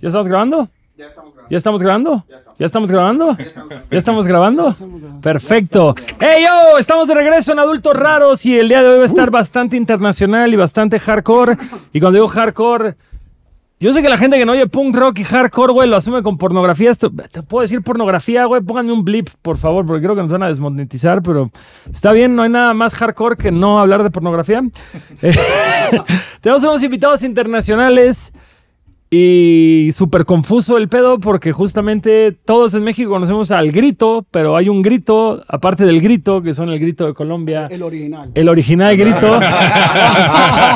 ¿Ya estamos grabando? Ya estamos grabando. ¿Ya estamos grabando? Ya estamos. ¿Ya estamos grabando? Perfecto. ¡Hey yo! Estamos de regreso en Adultos Raros y el día de hoy va a estar bastante internacional y bastante hardcore. Y cuando digo hardcore, yo sé que la gente que no oye punk rock y hardcore, güey, lo asume con pornografía. Esto, ¿Te puedo decir pornografía, güey? Pónganme un blip, por favor, porque creo que nos van a desmonetizar, pero está bien, no hay nada más hardcore que no hablar de pornografía. Eh, Tenemos unos invitados internacionales. Y súper confuso el pedo porque justamente todos en México conocemos al grito, pero hay un grito, aparte del grito, que son el grito de Colombia, El original. el original grito.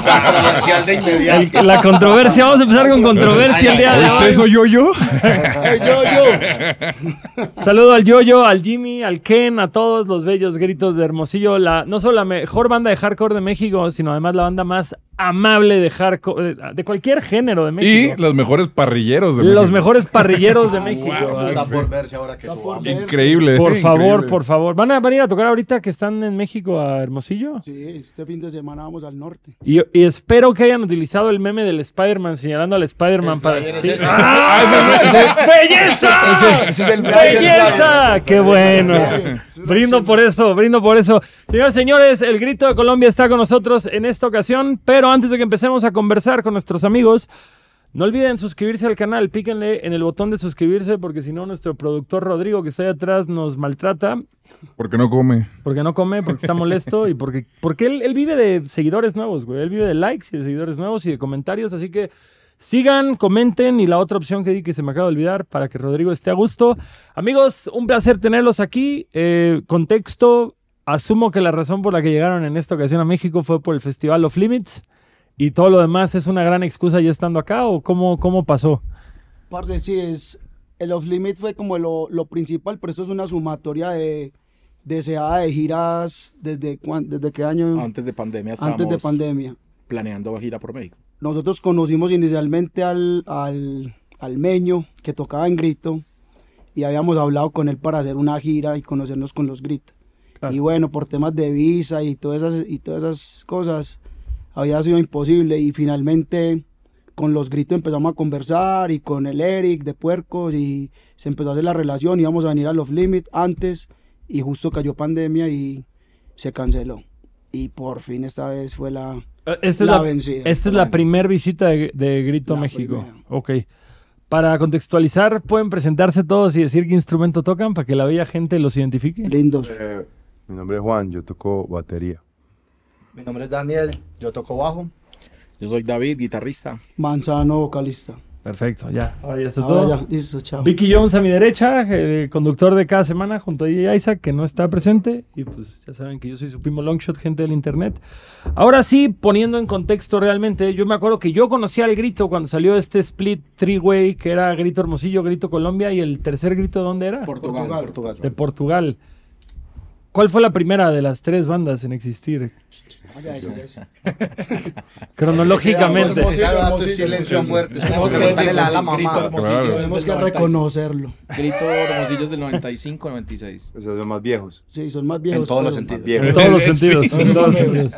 Controversial de inmediato. El- la controversia, vamos a empezar con controversia el día de ¿Oíste hoy. eso yo yo? ¡Ey, yo, yo! Saludo al Yoyo, al Jimmy, al Ken, a todos los bellos gritos de Hermosillo. La, no solo la mejor banda de hardcore de México, sino además la banda más amable de hardcore, de, cualquier género de Y México. los mejores parrilleros de los México. mejores parrilleros de México. wow, Así. Está por verse ahora que Está por subamos. ver. Increíble. Por favor, increíble. por favor. ¿Van a, ¿Van a ir a tocar ahorita que están en México a Hermosillo? Sí, este fin de semana vamos al norte. Y, y espero que hayan utilizado el meme del Spider-Man señalando al Spider-Man para... flyer es Sí. ese. ¡Ah! ¡Belleza! ese es el ¡Belleza! ¡Qué bueno! Brindo por eso, brindo por eso. Señores, señores, el Grito de Colombia está con nosotros en esta ocasión, pero antes de que empecemos a conversar con nuestros amigos, no olviden suscribirse al canal, píquenle en el botón de suscribirse porque si no nuestro productor Rodrigo que está ahí atrás nos maltrata Porque no come. porque no come, porque está molesto y porque, porque él, él vive de seguidores nuevos, güey. Él vive de likes y de seguidores nuevos y de comentarios. Así que sigan, comenten y la otra opción que di que se me acaba de olvidar para que Rodrigo esté a gusto. Amigos, un placer tenerlos aquí. Eh, contexto, asumo que la razón por la que llegaron en esta ocasión a México fue por el Festival of Limits y todo lo demás es una gran excusa ya estando acá o cómo, cómo pasó. Parce, sí, es, el Off Limit fue como lo, lo principal, pero esto es una sumatoria de deseada de giras desde, cuán- desde qué año? Antes de pandemia Antes de pandemia. planeando gira por México. Nosotros conocimos inicialmente al, al, al Meño, que tocaba en Grito, y habíamos hablado con él para hacer una gira y conocernos con los Gritos. Claro. Y bueno, por temas de visa y todas esas, y todas esas cosas, había sido imposible. Y finalmente con los gritos empezamos a conversar y con el Eric de Puercos y se empezó a hacer la relación. Íbamos a venir a los Limit antes y justo cayó pandemia y se canceló. Y por fin esta vez fue la, Eh, Esta es la la, vencida. esta es la primera visita de, de Grito La México. primera. Ok. Para contextualizar, pueden presentarse todos y decir qué instrumento tocan para que la bella gente los identifique. Lindos. Eh, mi nombre es Juan, yo toco batería. Mi nombre es Daniel, yo toco bajo. Yo soy David, guitarrista. Manzano, vocalista. Perfecto, ya. Ahora ya está Ahora todo. ya, listo, chao. Vicky Jones a mi derecha, el conductor de cada semana, junto a DJ Isaac, que no está presente. Y pues ya saben que yo soy su primo Longshot, gente del internet. Ahora sí, poniendo en contexto realmente, yo me acuerdo que yo conocí al grito cuando salió este split three-way, que era Grito Hermosillo, Grito Colombia, y el tercer grito, ¿dónde era? Portugal. Portugal. de Portugal. ¿Cuál fue la primera de las tres bandas en existir? Cronológicamente. Tenemos que Preguntarle decirlo, a la sí, Grito mamá. Hermosillo Claro. es Tenemos del que 95. reconocerlo. Grito Hermosillo es del 95, 96. Esos son más viejos. Sí, son más viejos. En todos los sentidos. En todos los sentidos. En todos los sentidos.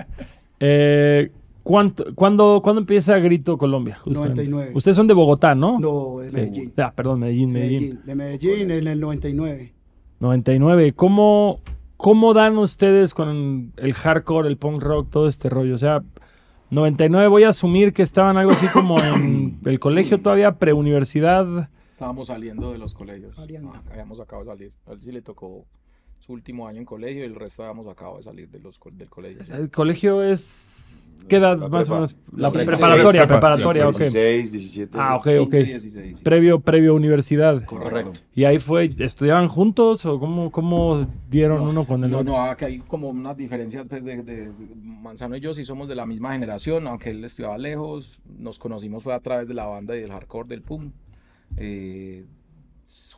Eh, ¿cuánto- cuándo, cuándo empieza Grito Colombia? justamente? 99. Ustedes son de Bogotá, ¿no? No, de Medellín. Ah, perdón, Medellín, Medellín. Medellín. De Medellín en el 99. 99. ¿Cómo, ¿Cómo dan ustedes con el hardcore, el punk rock, todo este rollo? O sea, 99 voy a asumir que estaban algo así como en el colegio todavía, preuniversidad. Estábamos saliendo de los colegios. Saliendo. Ah, habíamos acabado de salir. A él sí le tocó su último año en colegio y el resto habíamos acabado de salir de los, co- del colegio. El colegio es... ¿Qué edad La más o menos? La Prepa. preparatoria, Prepa, preparatoria, ok. 16, 17. Ah, ok, 15, ok. 16. Previo, previo universidad. Correcto. ¿Y ahí fue, estudiaban juntos o cómo, cómo dieron No, uno con el No, otro? no, acá hay como unas diferencias pues, de, de- Manzano y yo sí somos de la misma generación, aunque él estudiaba lejos, nos conocimos fue a través de la banda y del hardcore del PUM. Eh,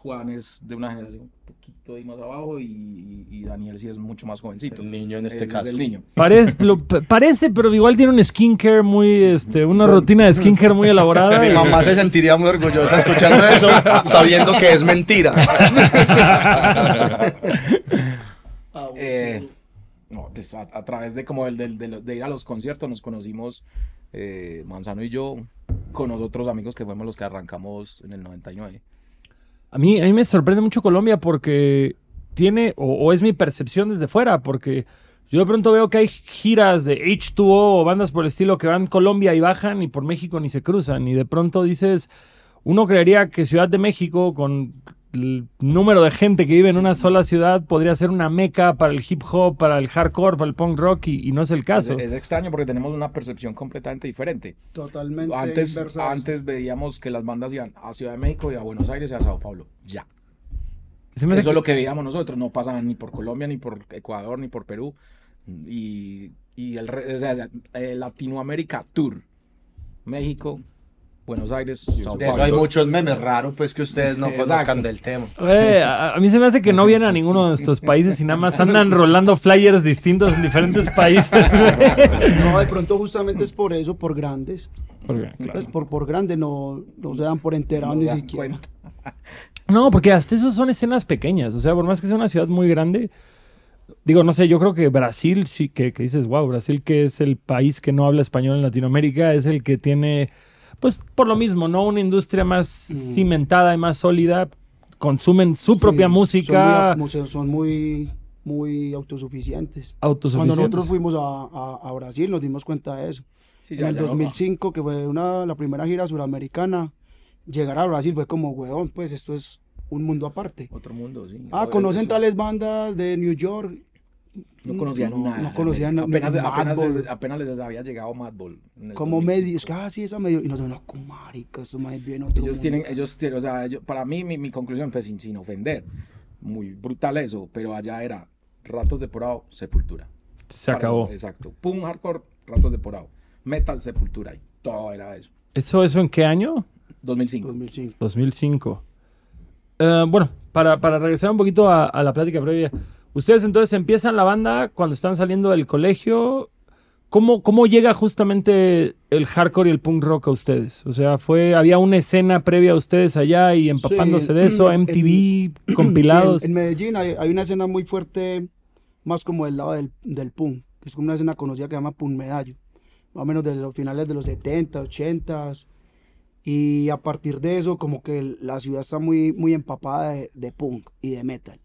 Juan es de una generación un poquito ahí más abajo y, y Daniel sí es mucho más jovencito. El niño en este es caso. el niño. Parece, lo- pa- parece, pero igual tiene un skincare muy, este, una rutina de skincare muy elaborada. Mi mamá se sentiría muy orgullosa escuchando eso, sabiendo que es mentira. Eh, No, pues a, a través de como el del- de, de ir a los conciertos nos conocimos eh, Manzano y yo con los otros amigos que fuimos los que arrancamos en el 99. A mí, a mí me sorprende mucho Colombia porque tiene, o, o es mi percepción desde fuera, porque yo de pronto veo que hay giras de H2O o bandas por el estilo que van Colombia y bajan y por México ni se cruzan. Y de pronto dices, uno creería que Ciudad de México, con el número de gente que vive en una sola ciudad, podría ser una meca para el hip hop, para el hardcore, para el punk rock, y, y no es el caso. Es, es extraño porque tenemos una percepción completamente diferente. Totalmente Antes, antes veíamos que las bandas iban a Ciudad de México y a Buenos Aires y a Sao Paulo. Ya. Eso es lo que veíamos nosotros. No pasaban ni por Colombia, ni por Ecuador, ni por Perú. Y, y el, o sea, Latinoamérica Tour. México, Buenos Aires, Sao De eso hay muchos memes raros, pues que ustedes no Exacto. conozcan del tema. Eh, a, a mí se me hace que no vienen a ninguno de nuestros países y nada más andan rolando flyers distintos en diferentes países. No, de pronto justamente es por eso, por grandes. Porque, claro. Pues por, por grandes no, no se dan por enterados No ni siquiera. cuenta. No, porque hasta eso son escenas pequeñas. O sea, por más que sea una ciudad muy grande, digo, no sé, yo creo que Brasil sí que, que dices, wow, Brasil que es el país que no habla español en Latinoamérica, es el que tiene, pues por lo mismo, ¿no? Una industria más cimentada y más sólida, consumen su propia música, Son muy, son- muy, muy autosuficientes. Cuando autosuficientes. nosotros fuimos a, a- a Brasil nos dimos cuenta de eso. Sí, en ya- el ya no- 2005, que fue una, la primera gira suramericana, llegar a Brasil fue como, weón, pues esto es un mundo aparte. Otro mundo, sí. Ah, No, conocen tales bandas de New York. No conocían no, nada. No conocían nada. apenas, apenas, apenas les había llegado Madball. Como 2005. medio, es que, ah, sí, esa medio. Y nosotros, no, como marica, esto más bien otro Ellos mundo". tienen, ellos tienen, o sea, ellos- para mí, mi, mi conclusión, pues sin, sin ofender, muy brutal eso, pero allá era Ratos de Porado, Sepultura. Se Para- acabó. Exacto. Pum, hardcore, Ratos de Porado. Metal, Sepultura, y todo era eso. ¿Eso, ¿Eso en qué año? 2005. 2005. 2005. Eh, bueno, para, para regresar un poquito a, a la plática previa. Ustedes entonces empiezan la banda cuando están saliendo del colegio. ¿Cómo, ¿Cómo llega justamente el hardcore y el punk rock a ustedes? O sea, fue había una escena previa a ustedes allá y empapándose Sí, de eso, en- MTV, compilados. Sí, en, en Medellín hay, hay una escena muy fuerte, más como del lado del, del punk, que es como una escena conocida que se llama Punk Medallo, más o menos de los finales de los 70, 80. Y a partir de eso, como que la ciudad está muy, muy empapada de, de punk y de metal.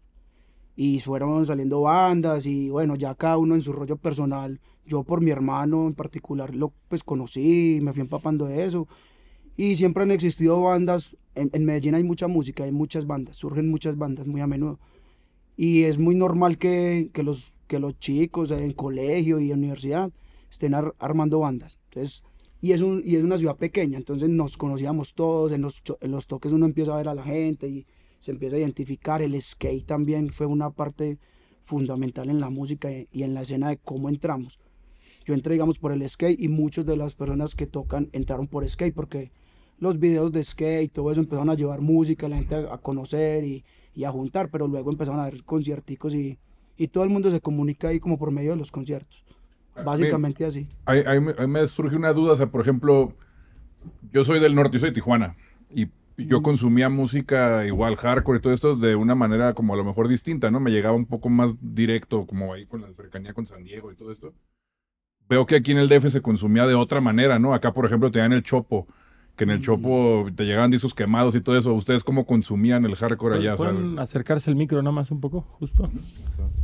Y fueron saliendo bandas y bueno, ya cada uno en su rollo personal. Yo por mi hermano en particular lo pues conocí, me fui empapando de eso. Y siempre han existido bandas, en, en Medellín hay mucha música, hay muchas bandas, surgen muchas bandas muy a menudo. Y es muy normal que, que los, que los chicos en colegio y universidad estén ar- armando bandas. Entonces, y es, un, y es una ciudad pequeña, entonces nos conocíamos todos, en los, en los toques uno empieza a ver a la gente y se empieza a identificar. El skate también fue una parte fundamental en la música y, en la escena de cómo entramos. Yo entré, digamos, por el skate y muchas de las personas que tocan entraron por skate porque los videos de skate y todo eso empezaron a llevar música, la gente a, conocer y, y a juntar, pero luego empezaron a haber concierticos y, y todo el mundo se comunica ahí como por medio de los conciertos. Básicamente así. Ahí, ahí me, ahí me surge una duda, o sea, por ejemplo, yo soy del norte, yo soy de Tijuana, y yo consumía música igual, hardcore y todo esto de una manera como a lo mejor distinta, ¿no? Me llegaba un poco más directo, como ahí con la cercanía con San Diego y todo esto. Veo que aquí en el DF se consumía de otra manera, ¿no? Acá, por ejemplo, te dan el chopo, que en el chopo te llegaban discos quemados y todo eso. ¿Ustedes cómo consumían el hardcore allá? O sea, ¿Pueden acercarse el micro nada más un poco? Justo.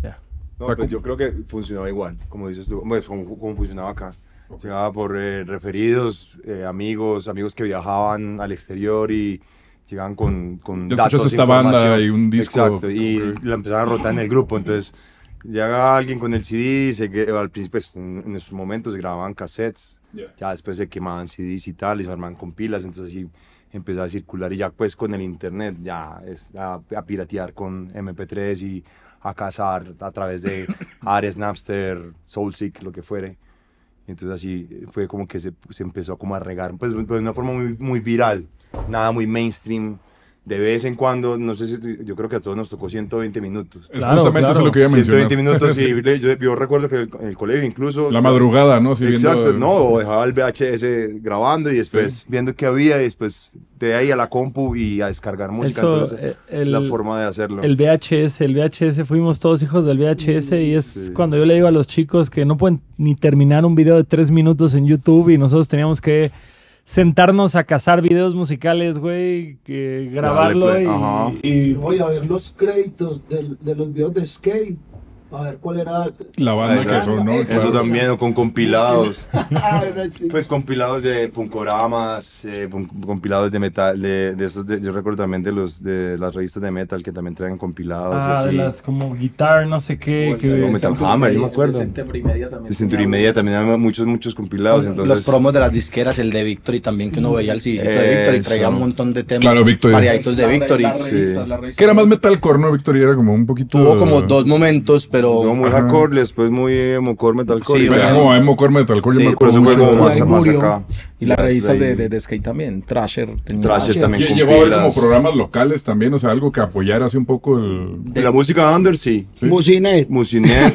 Ya. No, pues ¿cómo- yo creo que funcionaba igual, como dices tú, pues como, como funcionaba acá. Llegaba por eh, referidos, eh, amigos, amigos que viajaban al exterior y llegaban con, con Ya escuchaste esta banda y un disco, Exacto, y la empezaban a rotar en el grupo, entonces llega alguien con el CD, se, al principio, pues, en, en esos momentos grababan cassettes, Ya. ya después se quemaban CDs y tal, y se armaban con pilas, entonces sí empezaba a circular y ya pues con el internet ya es a, a piratear con MP3 y a cazar a través de Ares, Napster, Soulseek, lo que fuere. Entonces así fue como que se, se empezó como a regar, pues de una forma muy, muy viral, nada muy mainstream, de vez en cuando, no sé si, yo creo que a todos nos tocó 120 minutos. Es Claro, justamente claro. eso lo que iba a mencionar. 120 minutos, y le- yo, yo recuerdo que el- en el colegio incluso... La madrugada, ¿no? Sí, viendo- Exacto, no, o dejaba el VHS grabando y después viendo qué había y después de ahí a la compu y a descargar música. Eso, entonces, eh, el- la forma de hacerlo. El VHS, el VHS, fuimos todos hijos del VHS y es sí. cuando yo le digo a los chicos que no pueden ni terminar un video de tres minutos en YouTube y nosotros teníamos que sentarnos a cazar videos musicales, güey, que grabarlo y, y- Voy a ver los créditos del- de, los videos de Skate. A ver cuál era. La banda que Eso- sonó. eso Eso claro. también, o con compilados. Ah. Pues compilados de punkoramas, eh, compilados de metal, de, de esos de- yo recuerdo también de los de las revistas de metal que también traen compilados ah, de así. las como guitar, no sé qué. Pues, que- sí, Metal Hammer, yo me acuerdo. De September y Media también. De Century Media también hay muchos, muchos compilados, entonces... los promos de las disqueras, el de Victory también, que uno veía el CD de Victory, Eso. traía un montón de temas Claro, Victory. variaditos de La- Victory. sí. Que era más metalcore, ¿no? Victoria era como un poquito. Tuvo como dos momentos, pero Luego muy hardcore, después muy emocore, metalcore. Sí, Era como emo core metalcore. yo Sí, me por acuerdo eso fue mucho como más, más Murió. acá. Y las revistas de, de, de skate también. Thrasher Thrasher. también Llegó a haber como programas locales también, o sea, algo que apoyara así un poco el. De la música under, sí. Musinet. Musinet.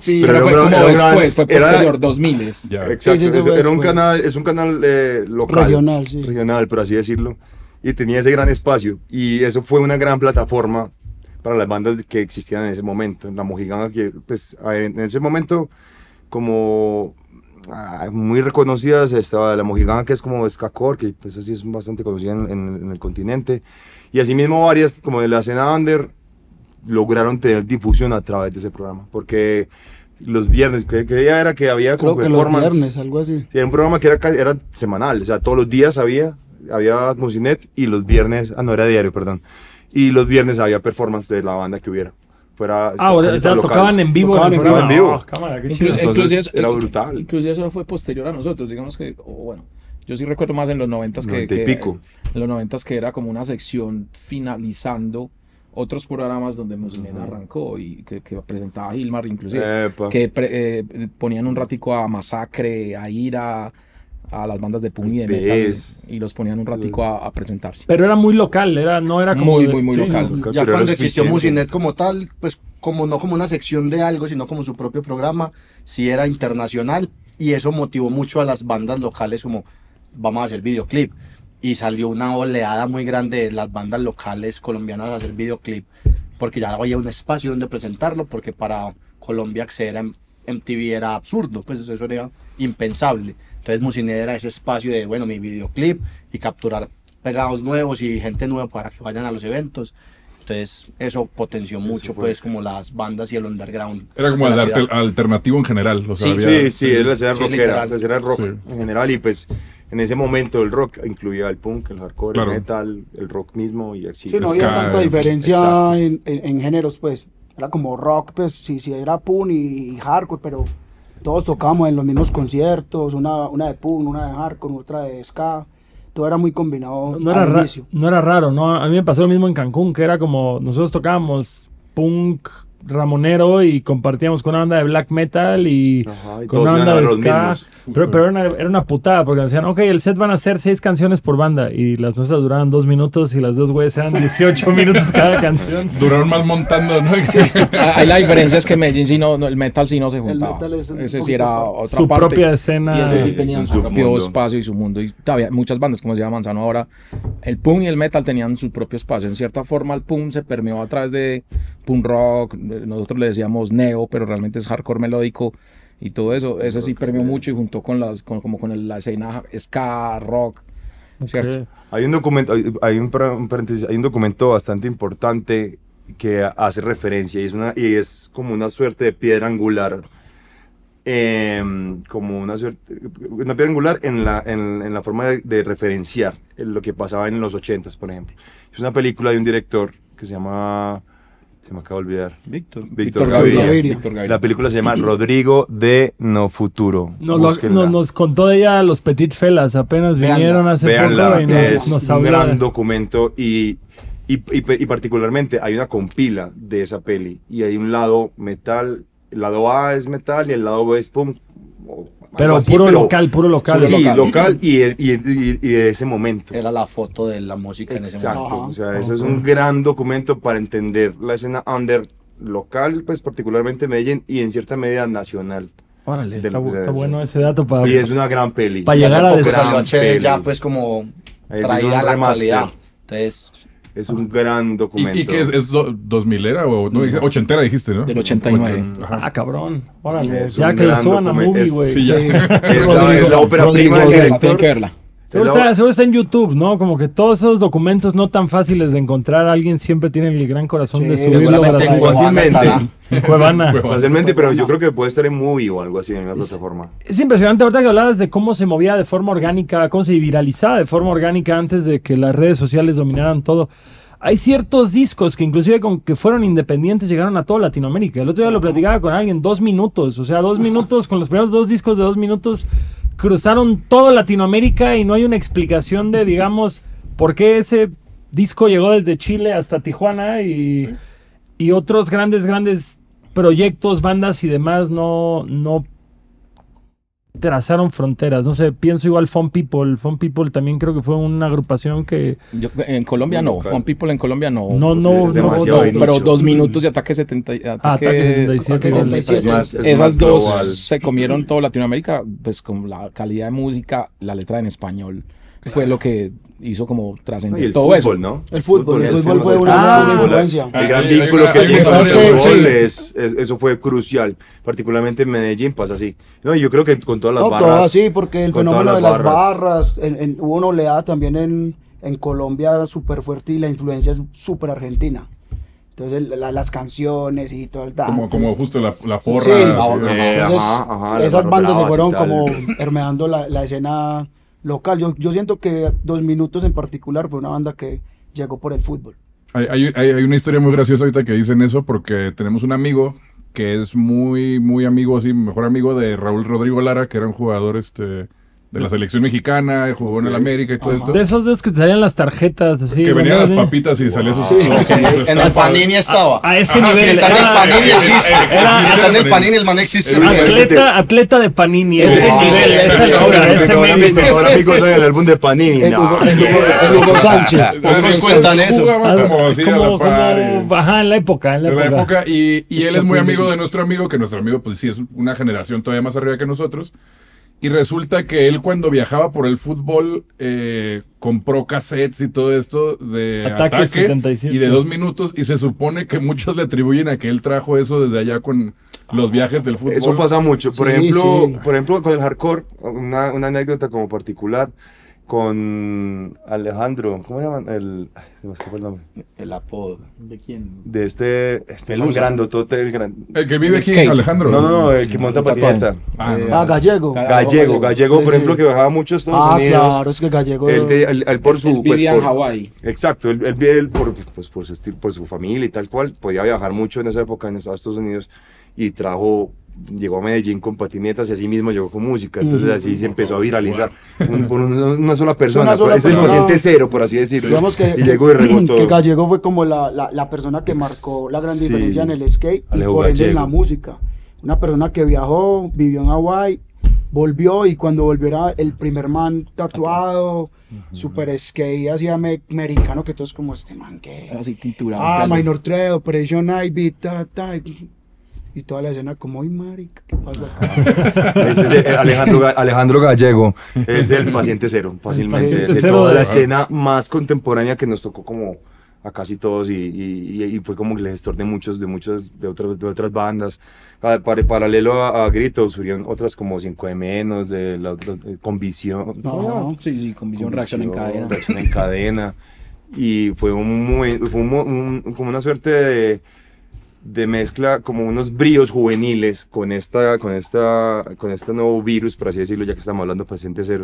Sí, Pero Pero fue como era después, fue era- posterior, 2000 Ya. Exacto, Sí, sí, sí, era un canal, es un canal eh, local. Regional, sí. Regional, por así decirlo. Y tenía ese gran espacio. Y eso fue una gran plataforma para las bandas que existían en ese momento. La Mojiganga, que pues en ese momento, como ah, muy reconocidas, estaba la Mojiganga, que es como Skakor, que pues así es bastante conocida en, en- en el continente. Y asimismo varias, como de la escena under, lograron tener difusión a través de ese programa. Porque los viernes, que, que día era que había como Creo que los performance? viernes, algo así. Sí, era un programa que era, era semanal, o sea, todos los días había, había Musinet y los viernes, ah, no, era diario, perdón. Y los viernes había performance de la banda que hubiera. Fuera, Ah, o sea, local. tocaban en vivo Tocaban en en vivo. Oh, cámara, qué chido. Entonces, inclusive- era brutal. Inclusive eso fue posterior a nosotros, digamos que, o bueno, yo sí recuerdo más en los noventas que, que- pico. en los noventas que era como una sección finalizando otros programas donde Musinet arrancó y que, que presentaba Gilmar inclusive, Epa. que pre- eh, ponían un ratico a Masacre, a Ira, a las bandas de punk y de metal y los ponían un ratico a, a presentarse. Pero era muy local, era, no era como. Muy, muy, muy sí, local. ¿no? ya cuando existió. Musinet como tal, pues como no como una sección de algo, sino como su propio programa, sí era internacional y eso motivó mucho a las bandas locales como vamos a hacer videoclip y salió una oleada muy grande de las bandas locales colombianas a hacer videoclip porque ya había un espacio donde presentarlo porque para Colombia acceder a MTV era absurdo, pues eso era impensable. Entonces Musinet era ese espacio de, bueno, mi videoclip y capturar pegados nuevos y gente nueva para que vayan a los eventos. Entonces eso potenció mucho fue. pues como las bandas y el underground. Era como el ciudad. alternativo en general. O sea, Sí, había- Sí, sí, es la escena Sí, rockera, la escena rock Sí. en general y pues en ese momento el rock incluía el punk, el hardcore, Claro. el metal, el rock mismo y así. Sí, no había tanta eh, diferencia en, en- en géneros, pues. Era como rock, pues, sí, sí, era punk y hardcore, pero todos tocábamos en los mismos conciertos, una, una de punk, una de hardcore, otra de ska. Todo era muy combinado No era, ra- no era raro, ¿no? A mí me pasó lo mismo en Cancún, que era como nosotros tocábamos punk ramonero y compartíamos con una banda de black metal y Ajá, y con una banda de ska. Pero, pero era, una, era una putada porque decían, ok, el set van a ser seis canciones por banda y las nuestras duraban dos minutos y las dos güeyes eran 18 minutos cada canción. Duraron más montando, ¿no? Ahí la diferencia es que Medellín sí no, no, el metal sí no se juntaba. metal es Ese sí era otra Su parte. propia escena. Y eso sí Sí, tenían su propio espacio y su mundo. Y todavía muchas bandas, como se llama Manzano ahora, el punk y el metal tenían su propio espacio. En cierta forma, el punk se permeó a través de punk rock. Nosotros le decíamos neo, pero realmente es hardcore melódico y todo eso. Eso sí permeó mucho y junto con las, con, como con el- la escena ska, rock. ¿cierto? Ok. Hay un documento, hay, hay un, un paréntesis, hay un documento bastante importante que hace referencia y es, una, y es como una suerte de piedra angular, em, como una suerte, una piedra angular en la, en, en la forma de, de referenciar lo que pasaba en los 80s, por ejemplo. Es una película de un director que se llama, se me acaba de olvidar, Víctor. Víctor Gaviria. Gaviria. Víctor Gaviria. La película se llama Rodrigo de No Futuro. Nos, lo- nos, nos contó de ella los Petit Felas, apenas Véanla, vinieron hace Véanla, poco y nos, es nos un gran documento y, y, y- y particularmente hay una compila de esa peli y hay un lado metal, el lado A es metal y el lado B es punk, o Pero así, puro pero- local, puro local. Sí, local. local, y, y, y- y de ese momento. Era la foto de la música en ese Exacto, momento. o sea, eso es un gran documento para entender la escena under local, pues particularmente Medellín y en cierta medida nacional. Órale, de está, se está bueno ese dato para... Y es una gran peli. Pa' Y hace llegar a poco des- salió gran HD ya pues como traída a la actualidad. Entonces, Es un gran ¿Y, documento. y qué es? ¿Es do- 2000 era o no, dije- ochentera dijiste, no? Del 89. Ajá. Ah, cabrón. Órale. Es Ya que gran suban a movie, güey. Sí, ya. Es la, es la ópera prima del director. tienen que verla. Seguro está, seguro está en YouTube, ¿no? Como que todos esos documentos no tan fáciles de encontrar, alguien siempre tiene el gran corazón de subirlo para Fácilmente. en Cuevana. Fácilmente, pero yo creo que puede estar en movie o algo así en una plataforma. Es impresionante ahorita que hablabas de cómo se movía de forma orgánica, cómo se viralizaba de forma orgánica antes de que las redes sociales dominaran todo. Hay ciertos discos que inclusive con que fueron independientes llegaron a toda Latinoamérica. El otro día lo platicaba con alguien, dos minutos. O sea, dos minutos, con los primeros dos discos de dos minutos, cruzaron toda Latinoamérica y no hay una explicación de, digamos, por qué ese disco llegó desde Chile hasta Tijuana y, y otros grandes, grandes proyectos, bandas y demás no, no trazaron fronteras. No sé, pienso igual Fun People. Fun People también creo que fue una agrupación que Yo- en Colombia no. Fun People en Colombia no. no, no, no, No, de pero dos minutos y ataque 70. y- Ataque, Ah, Ataque 77, Ataque igual. 77. Es más- es Esas dos global. se comieron toda Latinoamérica, pues con la calidad de música, la letra en español, fue lo que hizo como trascender el todo fútbol, eso. ¿no? El fútbol, el es fútbol fue una Ah, influencia. El gran vínculo que tiene con el fútbol sí. es, es- eso fue crucial. Particularmente en Medellín pasa así. No, yo creo que con todas las No, barras. todas sí, porque el fenómeno todas de las las barras. barras, en- en- hubo una oleada también en, en Colombia súper fuerte y la influencia es súper argentina. Entonces el- la- las canciones y todo el Como, como entonces- justo la, la Sí, porra. así, ahora, eh, entonces, ajá, ajá, las esas bandas se fueron tal. como hermeando la, la escena local. Yo, yo siento que Dos Minutos en particular fue una banda que llegó por el fútbol. Hay, hay- hay- una historia muy graciosa ahorita que dicen eso porque tenemos un amigo que es muy, muy amigo, así, mejor amigo de Raúl Rodrigo Lara, que era un jugador este, de la selección mexicana, jugó en el América y todo esto. De esos dos que te salían las tarjetas así. que venían las papitas y salía sus... Sí, sus- sus- en, sus en el. Panini estaba. A ese Ajá, nivel. si está en el Panini existe. si está en el Panini, el man existe. Atleta, atleta de Panini, ese Sí, nivel, esa sí, ese mérito. amigo en el álbum de Panini. Hugo, Sánchez. Pocos cuentan eso. Jugaban como así a la Como- par. como- y- ajá, en la época, en la época. y, él es muy amigo de nuestro amigo, que nuestro amigo pues sí es una generación todavía más arriba que nosotros. Y resulta que él cuando viajaba por el fútbol eh, compró cassettes y todo esto de Ataque ataque, 77. y de dos minutos y se supone que muchos le atribuyen a que él trajo eso desde allá con los viajes del fútbol. Eso pasa mucho. Por Sí, ejemplo, sí. por ejemplo, con el hardcore, una, una anécdota como particular con Alejandro, ¿cómo se llaman? El, ay, se me escapa el nombre. El apodo. ¿De quién? De este, este Pelusa. grandotote, el gran... El que vive aquí, Skate. Alejandro. No, no, no, el que monta El patineta. Ah, Eh, no. Ah, Gallego. Ga- Gallego, Gallego, Sí, por sí. ejemplo, que viajaba mucho a Estados Ah, Unidos. claro, es que Gallego. Él, él- él por su... Pues, vivía en por- Hawái. Exacto, él por, pues, pues, por, su estilo, por su familia y tal cual, podía viajar mucho en esa época en Estados Unidos y trajo, llegó a Medellín con patinetas y así mismo llegó con música, entonces así se empezó a viralizar un- por un- una sola persona, Una sola es el persona. paciente cero, por así decirlo, Digamos que, y llegó y regó que. Gallego fue como la, la, la persona que marcó la gran Sí. diferencia en el skate y Alejo por ende en la música. Una persona que viajó, vivió en Hawái, volvió y cuando volvió era el primer man tatuado, super skate, así ame- americano, que todos como este man que... Así tinturado. Ah. Minor Threat, Operation Ivy, ta, ta. Y y toda la escena como, ay, marica, ¿qué pasó acá? Ese es el- Alejandro, Ga- Alejandro Gallego es el paciente cero, fácilmente, paciente de cero toda la escena más contemporánea que nos tocó como a casi todos y, y- y- y fue como el gestor de muchos, de muchas, de otras, de otras bandas. Pa- para- paralelo a, a Grito surgieron otras como 5 de menos, de la otra, eh, con visión. ¿cómo se llama? No, Sí, sí, con visión, reacción en cadena. reacción en cadena. Y fue, un, fue un- como una suerte de, de mezcla, como unos bríos juveniles con, esta, con, esta, con este nuevo virus, por así decirlo, ya que estamos hablando paciente cero.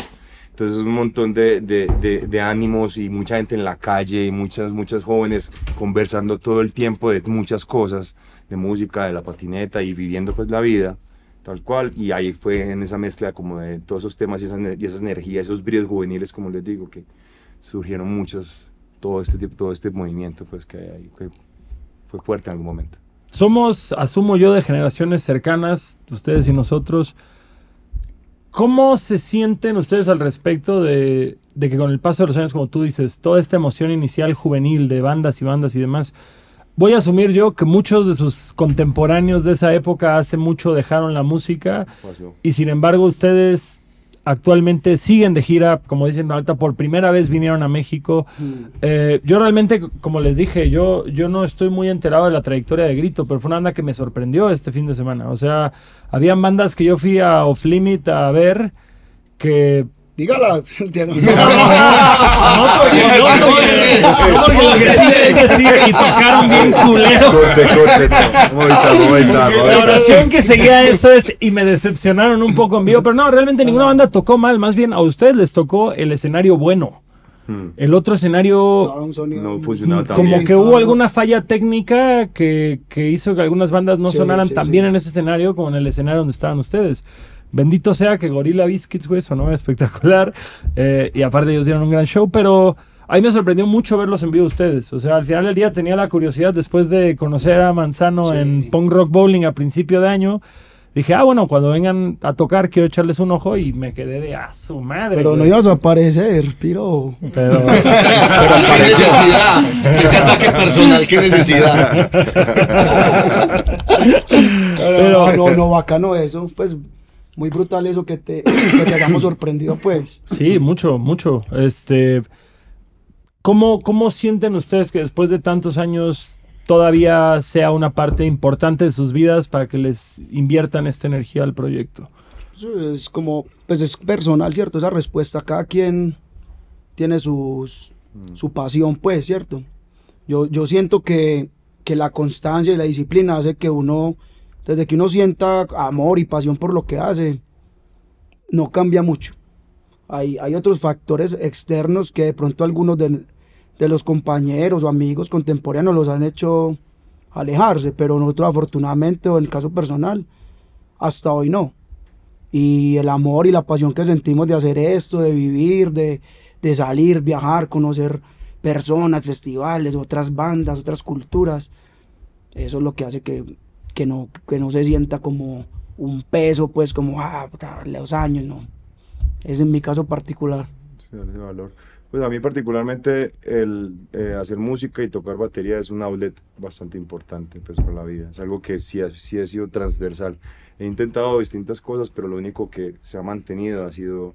Entonces un montón de, de, de- de ánimos y mucha gente en la calle y muchas, muchas jóvenes conversando todo el tiempo de muchas cosas, de música, de la patineta y viviendo pues la vida tal cual, y ahí fue en esa mezcla como de todos esos temas y esas, y esas energías, esos bríos juveniles, como les digo, que surgieron muchos, todo este, todo este movimiento, pues que, fue, fue fuerte en algún momento. Somos, asumo yo, de generaciones cercanas, ustedes y nosotros. ¿Cómo se sienten ustedes al respecto de, de que con el paso de los años, como tú dices, toda esta emoción inicial juvenil de bandas y bandas y demás, voy a asumir yo que muchos de sus contemporáneos de esa época hace mucho dejaron la música y sin embargo ustedes actualmente siguen de gira, como dicen ahorita, por primera vez vinieron a México. Eh, yo realmente, como les dije, yo, yo no estoy muy enterado de la trayectoria de Grito, pero fue una banda que me sorprendió este fin de semana. O sea, habían bandas que yo fui a Off Limit a ver que Dígala. no, porque no, porque- no, porque lo que sí es decir, y tocaron bien culero. Corte, corte, La oración que seguía eso es, y me decepcionaron un poco en vivo, pero no, realmente ninguna banda tocó mal, más bien a ustedes les tocó el escenario bueno. Hmm, El otro escenario, No funcionaba tan como bien. que hubo alguna falla técnica que, que hizo que algunas bandas no Sí, sonaran sí, tan sí. bien en ese escenario como en el escenario donde estaban ustedes. Bendito sea que Gorilla Biscuits, güey, sonó espectacular. eh, y aparte ellos dieron un gran show, pero a mí me sorprendió mucho verlos en vivo ustedes. O sea, al final del día tenía la curiosidad después de conocer a Manzano Sí. en Punk Rock Bowling a principio de año. Dije, ah, bueno, cuando vengan a tocar quiero echarles un ojo y me quedé de, ah, su madre. Pero no güey". ibas a aparecer, piro. Pero, ¿Qué necesidad? Ese ataque personal, qué necesidad. Pero no, no, bacano eso. Pues muy brutal eso que te, que te hayamos sorprendido, pues. Sí, mucho, mucho. Este, ¿cómo, ¿Cómo sienten ustedes que después de tantos años todavía sea una parte importante de sus vidas para que les inviertan esta energía al proyecto? Eso es como, pues es personal, ¿cierto? Esa respuesta, cada quien tiene sus, su pasión, pues, ¿cierto? Yo, yo siento que, que la constancia y la disciplina hace que uno, desde que uno sienta amor y pasión por lo que hace, no cambia mucho. Hay, hay otros factores externos que de pronto algunos de, de los compañeros o amigos contemporáneos los han hecho alejarse, pero nosotros afortunadamente, o en el caso personal, hasta hoy no y el amor y la pasión que sentimos de hacer esto, de vivir, de, de salir, viajar, conocer personas, festivales, otras bandas, otras culturas, eso es lo que hace que, que, no, que no se sienta como un peso, pues como, ah, los años, no. Es en mi caso particular. Sí, ese valor. Pues a mí particularmente el eh, hacer música y tocar batería es un outlet bastante importante pues para la vida. Es algo que sí ha, sí ha sido transversal. He intentado distintas cosas, pero lo único que se ha mantenido ha sido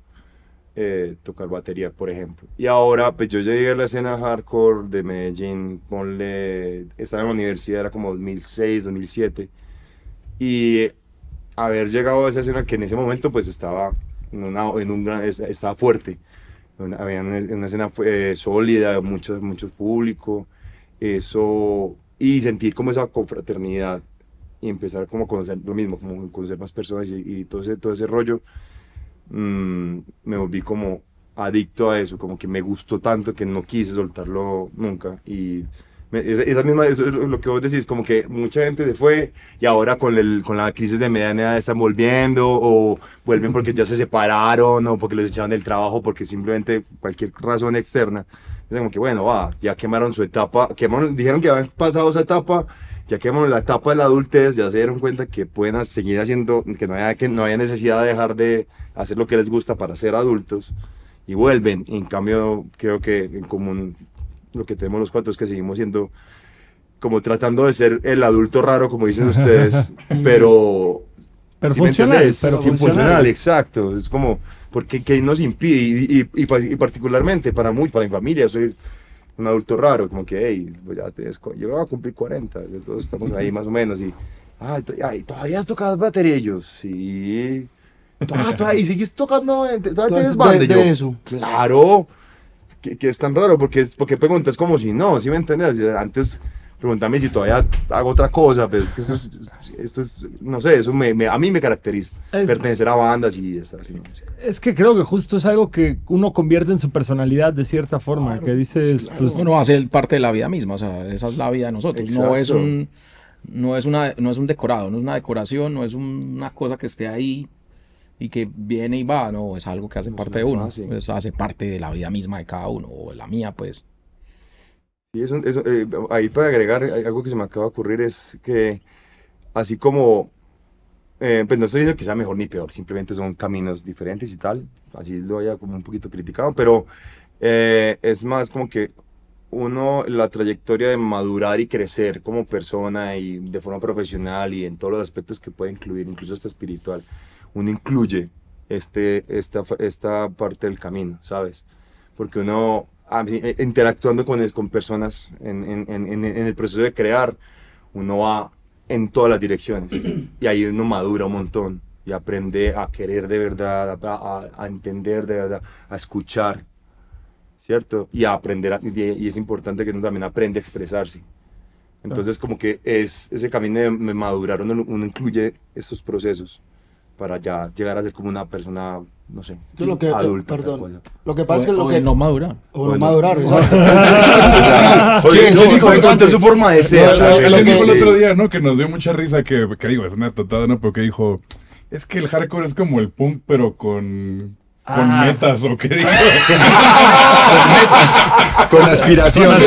eh, tocar batería, por ejemplo. Y ahora, pues yo llegué a la escena hardcore de Medellín, ponle, estaba en la universidad, era como 2006, 2007. Y haber llegado a esa escena que en ese momento pues estaba en, una, en un gran, es- estaba fuerte. Una- había una, una escena eh, sólida, mucho, mucho público, eso, y sentir como esa confraternidad y empezar como a conocer lo mismo, como conocer más personas y, y todo, ese, todo ese rollo, mm, me volví como adicto a eso, como que me gustó tanto que no quise soltarlo nunca y me- esa, esa misma, eso es lo que vos decís, como que mucha gente se fue y ahora con, el, con la crisis de mediana edad están volviendo o vuelven porque ya se separaron o porque los echaron del trabajo porque simplemente cualquier razón externa. Es como que bueno, va, ya quemaron su etapa, quemaron, dijeron que habían pasado esa etapa, ya quemaron la etapa de la adultez, ya se dieron cuenta que pueden seguir haciendo, que no haya, que no haya necesidad de dejar de hacer lo que les gusta para ser adultos y vuelven. En cambio, creo que en común lo que tenemos los cuatro es que seguimos siendo como tratando de ser el adulto raro, como dicen ustedes, pero... Pero ¿sí me funcional, pero Sí, funcional. exacto. Es como, porque ¿qué nos impide? Y, y- y y particularmente para, muy, para mi familia, soy un adulto raro, como que, hey, pues ya tienes yo voy a cumplir 40, entonces estamos ahí más o menos, y, ay, ay, ¿todavía has tocado batería? Y yo, sí. Ah, todavía- y sigues tocando, todavía tienes banda. de- yo, eso. Claro, que, que es tan raro, porque, es- porque preguntas como si no, ¿sí me entiendes? Antes pregúntame si todavía hago otra cosa, pero es que esto es, esto es no sé, eso me, me- a mí me caracteriza, Es- pertenecer a bandas y estar música. Es que creo que justo es algo que uno convierte en su personalidad de cierta forma, que dices, pues, Bueno, va a ser parte de la vida misma, o sea, esa es la vida de nosotros. No es un, no es una, no es un decorado, no es una decoración, no es un- una cosa que esté ahí y que viene y va, no, es algo que hace No parte de uno, pues, hace parte de la vida misma de cada uno, o de la mía, pues. Sí, eso, eso, eh, ahí para agregar, hay algo que se me acaba de ocurrir es que así como eh, pues no estoy diciendo que sea mejor ni peor, simplemente son caminos diferentes y tal, así lo haya como un poquito criticado, pero eh, es más como que uno, la trayectoria de madurar y crecer como persona y de forma profesional y en todos los aspectos que puede incluir, incluso hasta espiritual, uno incluye este, esta, esta parte del camino, ¿sabes? Porque uno, eh, interactuando con, con personas en, en, en, en- el proceso de crear, uno va en todas las direcciones y ahí uno madura un montón y aprende a querer de verdad, a, a- entender de verdad, a escuchar, ¿cierto? Y a aprender, a- y, es importante que uno también aprende a expresarse. Entonces como que es ese camino de madurar, uno, uno incluye estos procesos para ya llegar a ser como una persona, no sé, Eso lo que, adulta. perdón, lo que pasa es que lo que no madurar. o no madurar, exacto. Oye, eso no, es sí, encontré su forma de ser. Lo- lo- lo Eso sí, que- fue el otro día, ¿no? Que nos dio mucha risa, que, que digo, es una totada, ¿no? Pero que dijo, es que el hardcore es como el punk, pero con, con Ah. metas, ¿o qué dijo? Con aspiraciones.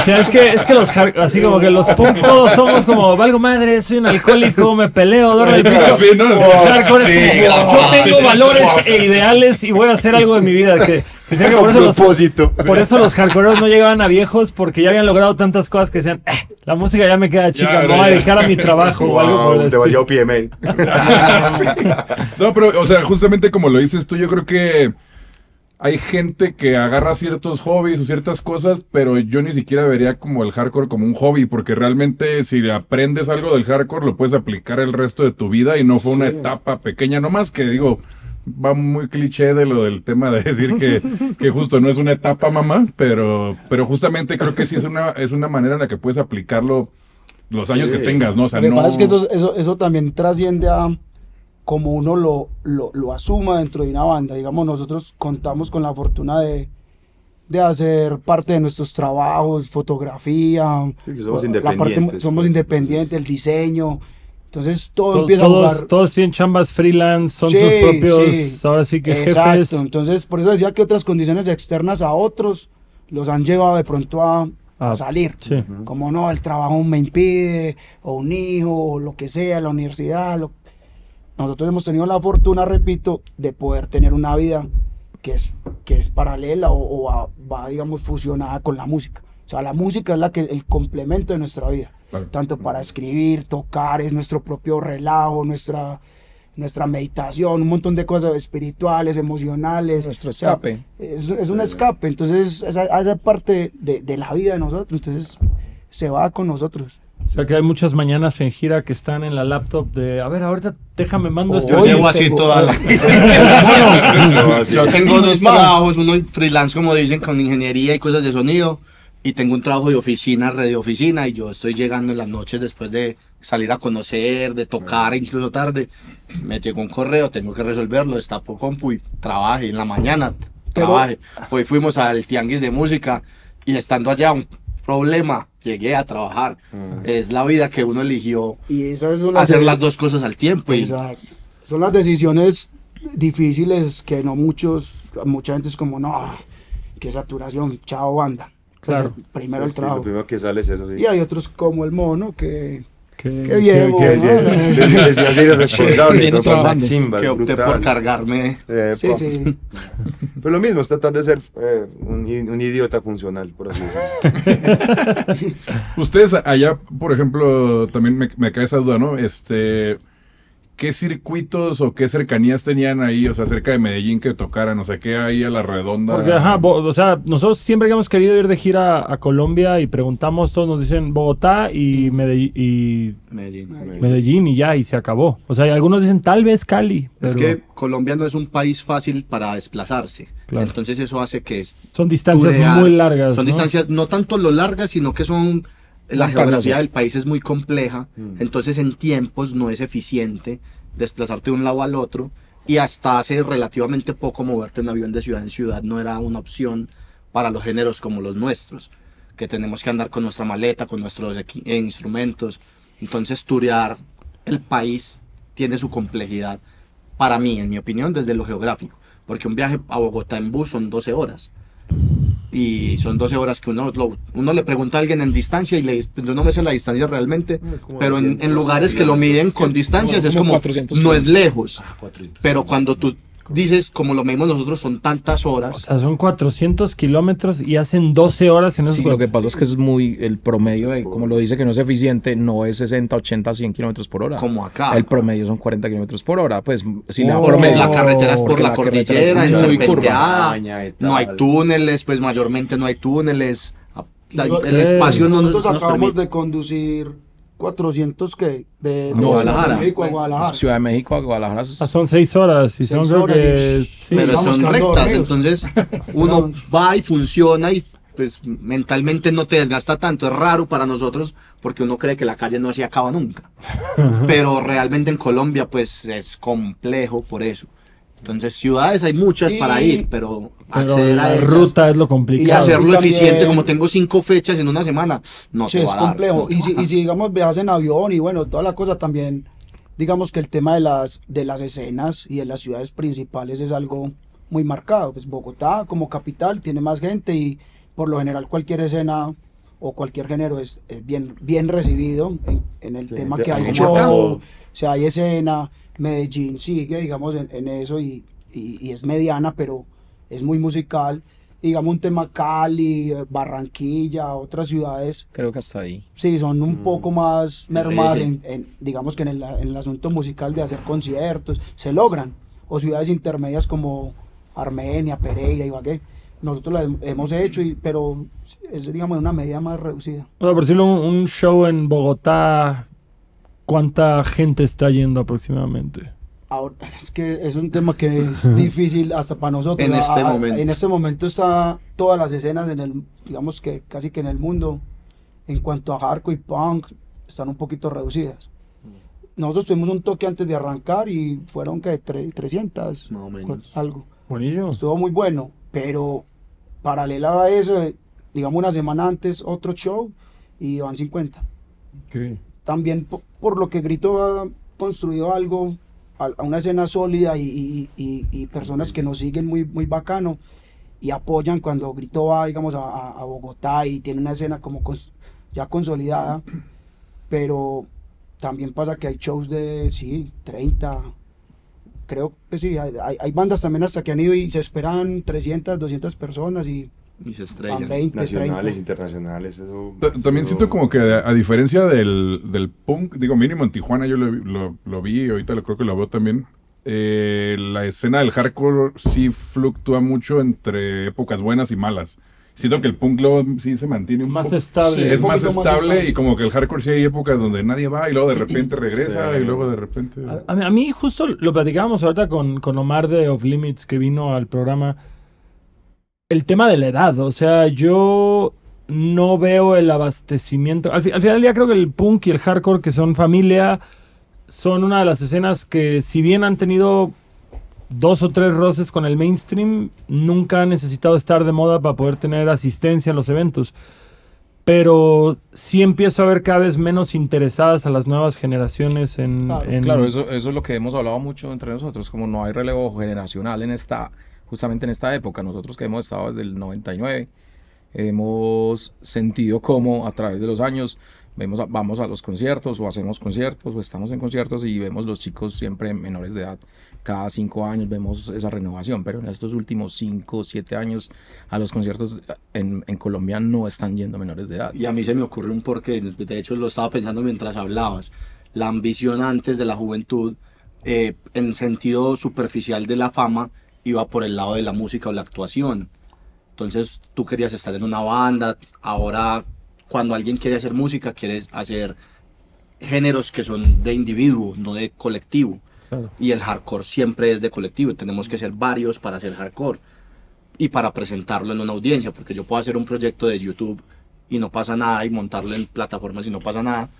O sea, es que, es que los así como que los punks todos somos como valgo madre, soy un alcohólico, me peleo, duermo en el piso. Sí, ¿no? El hardcore es Sí, como, yo tengo valores e ideales y voy a hacer algo de mi vida. Que, que decían que por eso los, por eso los hardcoreos no llegaban a viejos porque ya habían logrado tantas cosas que decían, "Eh, la música ya me queda chica, me voy a dedicar a mi trabajo o algo por el estilo. demasiado PMA. No, pero, o sea, justamente como lo dices tú, yo creo que hay gente que agarra ciertos hobbies o ciertas cosas, pero yo ni siquiera vería como el hardcore como un hobby, porque realmente si aprendes algo del hardcore lo puedes aplicar el resto de tu vida y no fue una etapa pequeña, no más que digo, va muy cliché de lo del tema de decir que, que justo no es una etapa, mamá, pero, pero justamente creo que sí es una, es una manera en la que puedes aplicarlo los años que tengas, ¿no? O sea, Lo que no... pasa es que eso, eso, eso también trasciende a como uno lo, lo, lo asuma dentro de una banda. Digamos, nosotros contamos con la fortuna de, de hacer parte de nuestros trabajos, fotografía. Sí, somos la parte- independientes, somos pues, independientes, el diseño. Entonces todo To- empieza a todos, jugar. todos tienen chambas freelance, son Sí, sus propios, sí. ahora sí que Exacto. jefes. Entonces, por eso decía que otras condiciones externas a otros los han llevado de pronto a, a Ah, salir. Sí. Como no, el trabajo me impide, o un hijo, o lo que sea, la universidad. lo- Nosotros hemos tenido la fortuna, repito, de poder tener una vida que es, que es paralela o, o va, va, digamos, fusionada con la música. O sea, la música es la que, el complemento de nuestra vida. Claro. Tanto para escribir, tocar, es nuestro propio relajo, nuestra, nuestra meditación, un montón de cosas espirituales, emocionales. Nuestro escape. es, es un escape, entonces esa, esa parte de, de la vida de nosotros, entonces se va con nosotros. O sea que hay muchas mañanas en gira que están en la laptop de, a ver, ahorita déjame mando este. Yo llevo así tengo- toda la Yo tengo dos trabajos, uno freelance, como dicen, con ingeniería y cosas de sonido, y tengo un trabajo de oficina, red de oficina, y yo estoy llegando en las noches después de salir a conocer, de tocar, incluso tarde. Me llegó un correo, tengo que resolverlo, destapo compu y trabaje en la mañana, trabaje. Hoy fuimos al tianguis de música, y estando allá, un problema, llegué a trabajar. Es la vida que uno eligió, Y esas son las, hacer las dos cosas al tiempo. Y, Exacto. Son las decisiones difíciles que no muchos, mucha gente es como, no, qué saturación, chao banda. Claro. Entonces, primero Sí, el sí, trabajo. lo primero que sale es eso, sí. Y hay otros como el mono que... Qué, Qué bien, pero. Maximba, que opté brutal. por cargarme. Eh, Sí, sí. Pues lo mismo, es tratar de ser eh, un, un idiota funcional, por así decirlo. Ustedes allá, por ejemplo, también me, me cae esa duda, ¿no? Este, ¿qué circuitos o qué cercanías tenían ahí, o sea, cerca de Medellín que tocaran? O sea, ¿qué hay a la redonda? Porque, ajá, Bo- o sea, nosotros siempre que hemos querido ir de gira a Colombia y preguntamos, todos nos dicen Bogotá y Medellín, y Medellín. Medellín y ya, y se acabó. O sea, y algunos dicen tal vez Cali. Es que Colombia no es un país fácil para desplazarse. Claro. Entonces eso hace que son distancias turear. muy largas. Son ¿no? distancias no tanto lo largas, sino que son la geografía del país es muy compleja, entonces en tiempos no es eficiente desplazarte de un lado al otro y hasta hace relativamente poco moverte en avión de ciudad en ciudad no era una opción para los géneros como los nuestros, que tenemos que andar con nuestra maleta, con nuestros eh, instrumentos. Entonces turear el país tiene su complejidad para mí, en mi opinión, desde lo geográfico, porque un viaje a Bogotá en bus son 12 horas y son 12 horas que uno, lo- uno le pregunta a alguien en distancia y le dice, pues yo no me sé la distancia realmente, pero en, en lugares que lo miden con distancias es Como como, 400 no es lejos, Ah, 400. pero cuando tú dices, como lo medimos nosotros, son tantas O horas, sea, son 400 kilómetros y hacen 12 horas en esos Sí, lo que pasa es que es muy, el promedio, de, como lo dice que no es eficiente, no es 60, 80, 100 kilómetros por hora. como acá. El promedio son 40 kilómetros por hora, pues si la Oh. Promedio. la carretera es por la, la cordillera, es muy curva. no hay túneles, pues mayormente no hay túneles, la- el espacio no nos, Nosotros nos acabamos de conducir 400 que de, A Guadalajara. de México a Guadalajara. Ciudad de México a Guadalajara. Ah, son 6 horas y son Seis horas que... y- sí. pero son rectas, entonces uno va y funciona y pues mentalmente no te desgasta tanto, es raro para nosotros porque uno cree que la calle no se acaba nunca, pero realmente en Colombia pues es complejo por eso. Entonces ciudades hay muchas para Y- ir, pero, Pero acceder a la ellas ruta es lo y complicado. hacerlo Y también- eficiente, como tengo cinco fechas en una semana, no Sí, te es va a dar, complejo. no te y, si, a y si, digamos, viajas en avión y bueno, toda la cosa también, digamos que el tema de las, de las escenas y de las ciudades principales es algo muy marcado. Pues Bogotá como capital tiene más gente y por lo general cualquier escena o cualquier género es, es bien, bien recibido en, en el Sí, tema que hay acá. o sea, hay escena, Medellín sigue, digamos, en, en eso y, y- y es mediana, pero es muy musical. Digamos un tema Cali, eh, Barranquilla, otras ciudades Creo que hasta ahí. Sí, son un poco más mermadas en, en, digamos que en el, en el asunto musical de hacer conciertos, se logran. O ciudades intermedias como Armenia, Pereira, Ibagué. Nosotros las hem- hemos hecho, y, pero es digamos de una medida más reducida. O sea, por decirlo, un, un show en Bogotá, ¿cuánta gente está yendo aproximadamente? Ahora, es que es un tema que es difícil hasta para nosotros. En este momento. En este momento está todas las escenas en el, digamos que casi que en el mundo, en cuanto a hardcore y punk, están un poquito reducidas. Nosotros tuvimos un toque antes de arrancar y fueron que 300, Más o menos. algo. Buenísimo. Estuvo muy bueno, pero paralelo a eso, digamos una semana antes otro show y van 50. Ok. También po- por, lo que Grito ha construido algo, a, a una escena sólida y, y- y- y personas que nos siguen muy, muy bacano y apoyan cuando Grito va, digamos, a, a- Bogotá y tiene una escena como ya consolidada, pero también pasa que hay shows de, sí, 30, creo que sí, hay- hay bandas también hasta que han ido y se esperan 300, 200 personas y Y se estrellan. 20, Nacionales, 30. internacionales, eso. Ta- También sido- siento como que a, a diferencia del, del punk, digo mínimo en Tijuana yo lo, vi- lo, lo vi y ahorita lo creo que lo veo también. eh, la escena del hardcore sí fluctúa mucho entre épocas buenas y malas. Siento que el punk luego sí se mantiene un Más poco. estable. es un más poquito más estable estable. y como que el hardcore sí hay épocas donde nadie va y luego de repente regresa Sí. y luego de repente... A, a mí- a mí justo lo platicábamos ahorita con, con Omar de Off Limits que vino al programa. El tema de la edad, o sea, yo no veo el abastecimiento. Al, fi- al final día creo que el punk y el hardcore, que son familia, son una de las escenas que si bien han tenido dos o tres roces con el mainstream, nunca han necesitado estar de moda para poder tener asistencia en los eventos. Pero sí empiezo a ver cada vez menos interesadas a las nuevas generaciones en... Claro, en- Claro, eso, eso es lo que hemos hablado mucho entre nosotros, como no hay relevo generacional en esta, justamente en esta época. Nosotros que hemos estado desde el 99, hemos sentido como a través de los años vemos vamos a los conciertos o hacemos conciertos o estamos en conciertos y vemos los chicos siempre menores de edad. Cada cinco años vemos esa renovación, pero en estos últimos cinco, siete años a los conciertos en, en Colombia no están yendo menores de edad. Y a mí se me ocurre un porqué, de hecho lo estaba pensando mientras hablabas. La ambición antes de la juventud, eh, en sentido superficial de la fama, iba por el lado de la música o la actuación. Entonces tú querías estar en una banda, ahora cuando alguien quiere hacer música, quieres hacer géneros que son de individuo, no de colectivo. Claro. Y el hardcore siempre es de colectivo, tenemos que ser varios para hacer hardcore y para presentarlo en una audiencia, porque yo puedo hacer un proyecto de YouTube y no pasa nada y montarlo en plataformas y no pasa nada,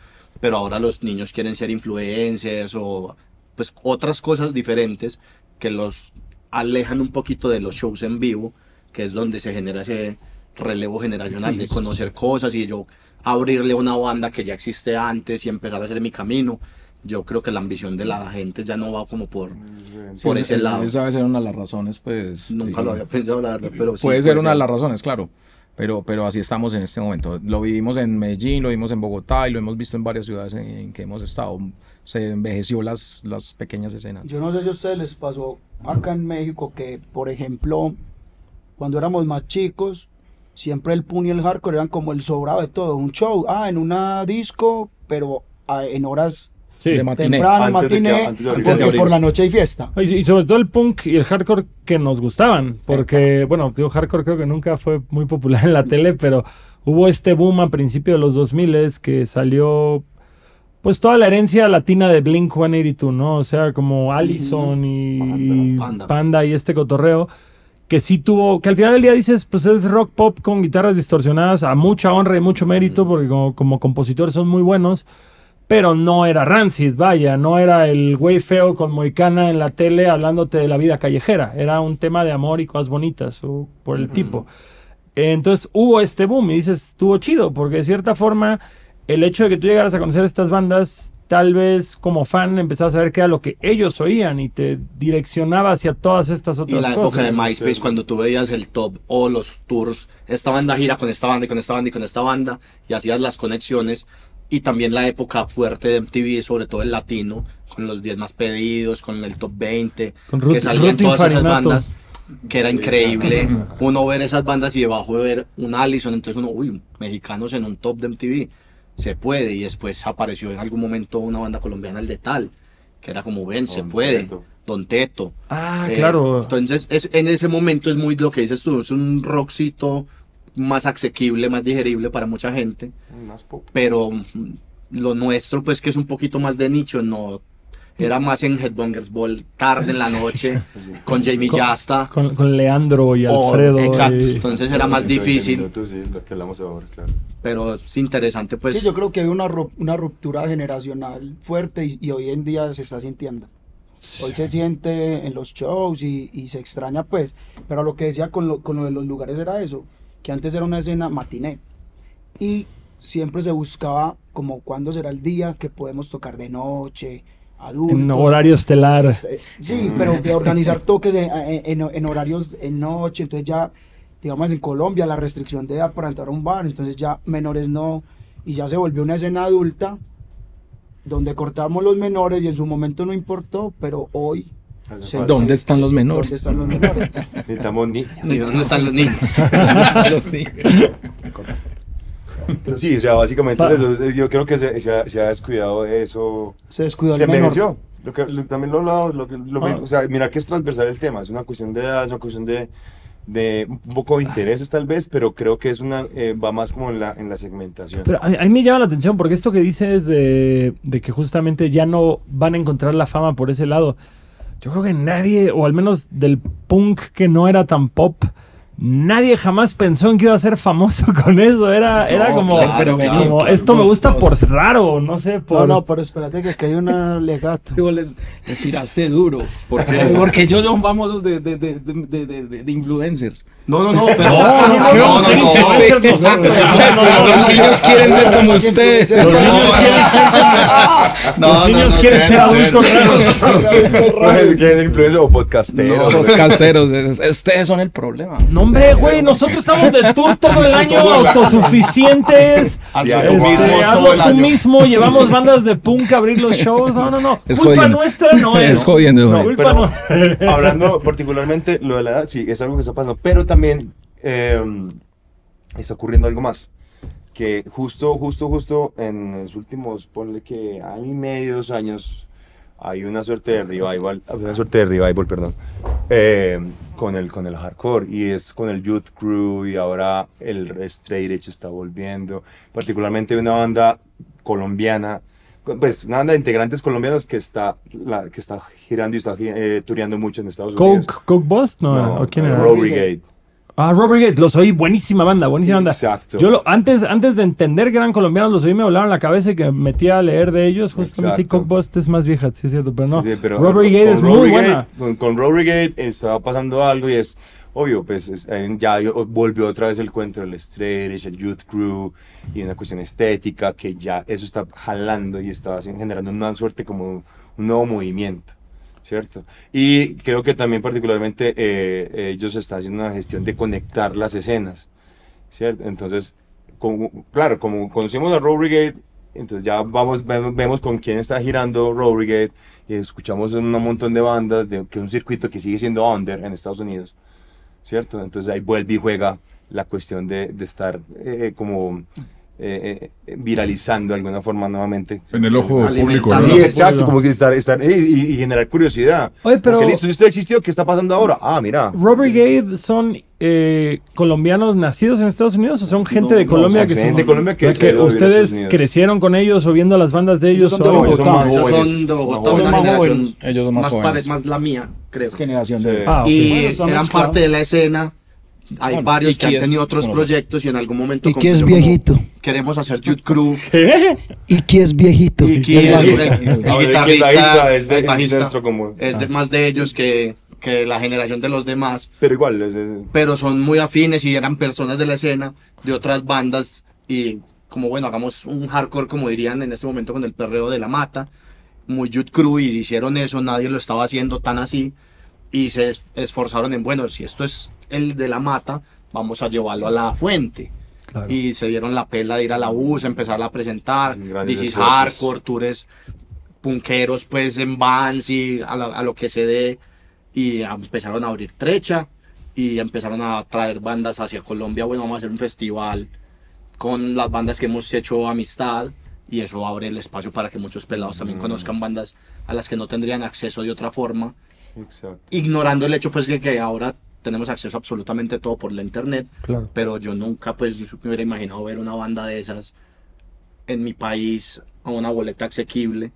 pero ahora los niños quieren ser influencers o pues otras cosas diferentes que los alejan un poquito de los shows en vivo, que es donde se genera ese relevo generacional Sí, de sí, conocer cosas y yo abrirle una banda que ya existe antes y empezar a hacer mi camino. yo creo que la ambición de la gente ya no va como por, por ese lado. Esa debe ser una de las razones, pues. Nunca eh, lo había pensado, la verdad, pero sí puede ser una de las razones, claro. Pero, pero así estamos en este momento. Lo vivimos en Medellín, lo vimos en Bogotá y lo hemos visto en varias ciudades en, en que hemos estado. Se envejeció las, las pequeñas escenas. Yo no sé si a ustedes les pasó acá en México que, por ejemplo, cuando éramos más chicos, siempre el punk y el hardcore eran como el sobrado de todo. Un show, ah, en una disco, pero ah, en horas Sí. De matiné. temprano, matiné, de abrir. por la noche hay fiesta. Y, y sobre todo el punk y el hardcore que nos gustaban, porque, bueno, digo, hardcore creo que nunca fue muy popular en la tele, pero hubo este boom a principios de los 2000 que salió, pues toda la herencia latina de Blink 182, ¿no? O sea, como Allison y y Panda. Panda y este cotorreo, que sí tuvo, que al final del día dices, pues es rock pop con guitarras distorsionadas, a mucha honra y mucho mérito, porque como, como compositores son muy buenos pero no era Rancid, vaya, no era el güey feo con Moicana en la tele hablándote de la vida callejera, era un tema de amor y cosas bonitas o por el tipo. Entonces hubo este boom y dices, estuvo chido, porque de cierta forma el hecho de que tú llegaras a conocer estas bandas, tal vez como fan empezabas a ver qué era lo que ellos oían y te direccionaba hacia todas estas Y otras la cosas. época de MySpace, cuando tú veías el top o los tours, esta banda gira con esta banda y con esta banda y con esta banda, y hacías las conexiones. Y también la época fuerte de MTV, sobre todo el latino, con los 10 más pedidos, con el top 20, Con Ruth- que salían Ruth todas esas Infarinato. bandas, que era increíble uno ver esas bandas y debajo ver un Allison, entonces uno, uy, mexicanos en un top de MTV, se puede. Y después apareció en algún momento una banda colombiana, el de Tal, que era como, ven, se puede. Teto. Don Teto. Ah, Eh, claro. Entonces, es, en ese momento es muy lo que dices tú, es un rockcito más asequible, más digerible para mucha gente, Más pop. pero mm, lo nuestro, pues que es un poquito más de nicho, no. Era más en Headbangers Ball, tarde en la noche, con Jamie Con- Jasta. Con, con Leandro y Alfredo. exacto, y- entonces era más difícil, Minutos, sí, lo que hablamos ahora, claro. pero es interesante, pues. Sí, yo creo que hay una, una ruptura generacional fuerte y, y hoy en día se está sintiendo. Hoy se siente en los shows y, y se extraña pues, pero lo que decía con lo, con lo de los lugares era eso, que antes era una escena matiné y siempre se buscaba como cuándo será el día que podemos tocar de noche, adultos. en horario estelar. Eh, Sí, pero de organizar toques en, en- horarios en noche, entonces ya, digamos en Colombia, la restricción de edad para entrar a un bar, entonces ya menores no, y ya se volvió una escena adulta donde cortamos los menores y en su momento no importó, pero hoy... se- ¿Dónde están se- los se- menores? ¿Dónde están los menores? Necesitamos niños. ¿Y dónde están los niños? Pero sí, o sea, básicamente Pa- eso. es- Yo creo que se, se ha, se ha descuidado eso. Se descuidó Se envejeció. Lo que, lo- también lo hablaba, lo lo, Ah. o sea, mira que es transversal el tema. Es una cuestión de edad, es una cuestión de, de un poco de intereses tal vez, pero creo que es una, eh, va más como en la, en la segmentación. Pero a, a mí me llama la atención porque esto que dices de, de que justamente ya no van a encontrar la fama por ese lado. Yo creo que nadie, o al menos del punk que no era tan pop, nadie jamás pensó en que iba a ser famoso con eso. Era, era No, como, claro, pero claro, como, claro. esto me gusta por raro, no sé, por... No, no, pero espérate que hay una legato. Les, les tiraste duro. ¿Por qué? Porque ellos son famosos de, de, de, de, de, de- de influencers. No, no, no, pero. No, no, no, no, ser Los niños quieren ser como usted. Los niños quieren ser Los niños quieren ser adultos raros. ¿Quién es influencer o podcastero? Los caseros. es- Ustedes son el problema. No, hombre, güey, nosotros estamos de tour todo el año, autosuficientes. Hazlo Ya, tú este, mismo hazlo tú año. mismo, llevamos bandas de punk a abrir los shows. No, no, no. Es Culpa jodiendo. nuestra no es. Es jodiendo, No, güey. culpa pero- no. Hablando particularmente lo de la edad, sí, es algo que está pasando, pero también eh, está ocurriendo algo más. Que justo, justo, justo en los últimos, ponle que año y medio, dos años, hay una suerte de revival, una suerte de revival, perdón, eh, con, el, con el hardcore y es con el Youth Crew y ahora el Straight Edge está volviendo, particularmente una banda colombiana, pues una banda de integrantes colombianos que está, la, que está girando y está eh, tureando mucho en Estados Unidos. Coke, Coke Boss, no, ¿o quién era? Row Brigade. Ah, Rob Brigade, los oí, buenísima banda, buenísima banda. Exacto. Yo lo, antes, antes de entender que eran colombianos, los oí, me volaron la cabeza y que me metí a leer de ellos. Justamente, sí, Boss es más vieja, sí es cierto, pero no. Sí, sí, pero Rob con Brigade es muy Brigade- buena. Con, con Row Brigade estaba pasando algo y es obvio, pues es- eh, ya volvió otra vez el cuento del Stretch, el Youth Crew y una cuestión estética que ya eso está jalando y está generando una suerte como un nuevo movimiento, ¿cierto? Y creo que también particularmente eh, ellos están haciendo una gestión de conectar las escenas, ¿cierto? Entonces, como- claro, como conocemos a Road Brigade, entonces ya vamos, vemos, con quién está girando Road Brigade y escuchamos un montón de bandas, de, que es un circuito que sigue siendo under en Estados Unidos, ¿cierto? Entonces ahí vuelve y juega la cuestión de, de estar eh, como eh, eh, viralizando de alguna forma nuevamente. En el ojo público, Sí, ¿no? exacto, como que estar, estar eh, y, y generar curiosidad. Oye, pero- Porque listo, esto existió, ¿qué está pasando ahora? Ah, mira. ¿Rob Brigade son eh, colombianos nacidos en Estados Unidos o son gente No, de no, Colombia son que gente son- de Colombia que o sea, a ustedes crecieron con ellos o viendo las bandas de ellos Ellos son o de ellos son más Ellos jóvenes. son de Bogotá, Más una generación Ellos son más más, jóvenes. pare- más la mía, creo. Generación Sí. de... Ah, ok. Y Bueno, eran claro. parte de la escena. Hay Bueno, varios que han que es tenido otros como- proyectos y en algún momento Y que es como viejito. queremos hacer Youth Crew. ¿Qué? Y que es viejito. Y que el, el- Ah, guitarrista, es de- es bajista, nuestro como- es de- más de ellos que, que la generación de los demás. Pero igual, es- es- pero son muy afines y eran personas de la escena de otras bandas y como bueno, hagamos un hardcore como dirían en este momento con el perreo de la mata, muy Youth Crew y hicieron eso, nadie lo estaba haciendo tan así y se es- esforzaron en bueno, si esto es el de la mata, vamos a llevarlo a la fuente. Claro. Y se dieron la pela de ir a la US, empezar a presentar, Grandes This is esfuerzos. hardcore, tours punqueros pues en bands y a, la- a lo que se dé y empezaron a abrir trecha y empezaron a traer bandas hacia Colombia. Bueno, vamos a hacer un festival con las bandas que hemos hecho amistad y eso abre el espacio para que muchos pelados también Mm. conozcan bandas a las que no tendrían acceso de otra forma, Exacto. ignorando el hecho pues que, que ahora tenemos acceso a absolutamente todo por la internet, Claro. pero yo nunca pues me hubiera imaginado ver una banda de esas en mi país a una boleta asequible,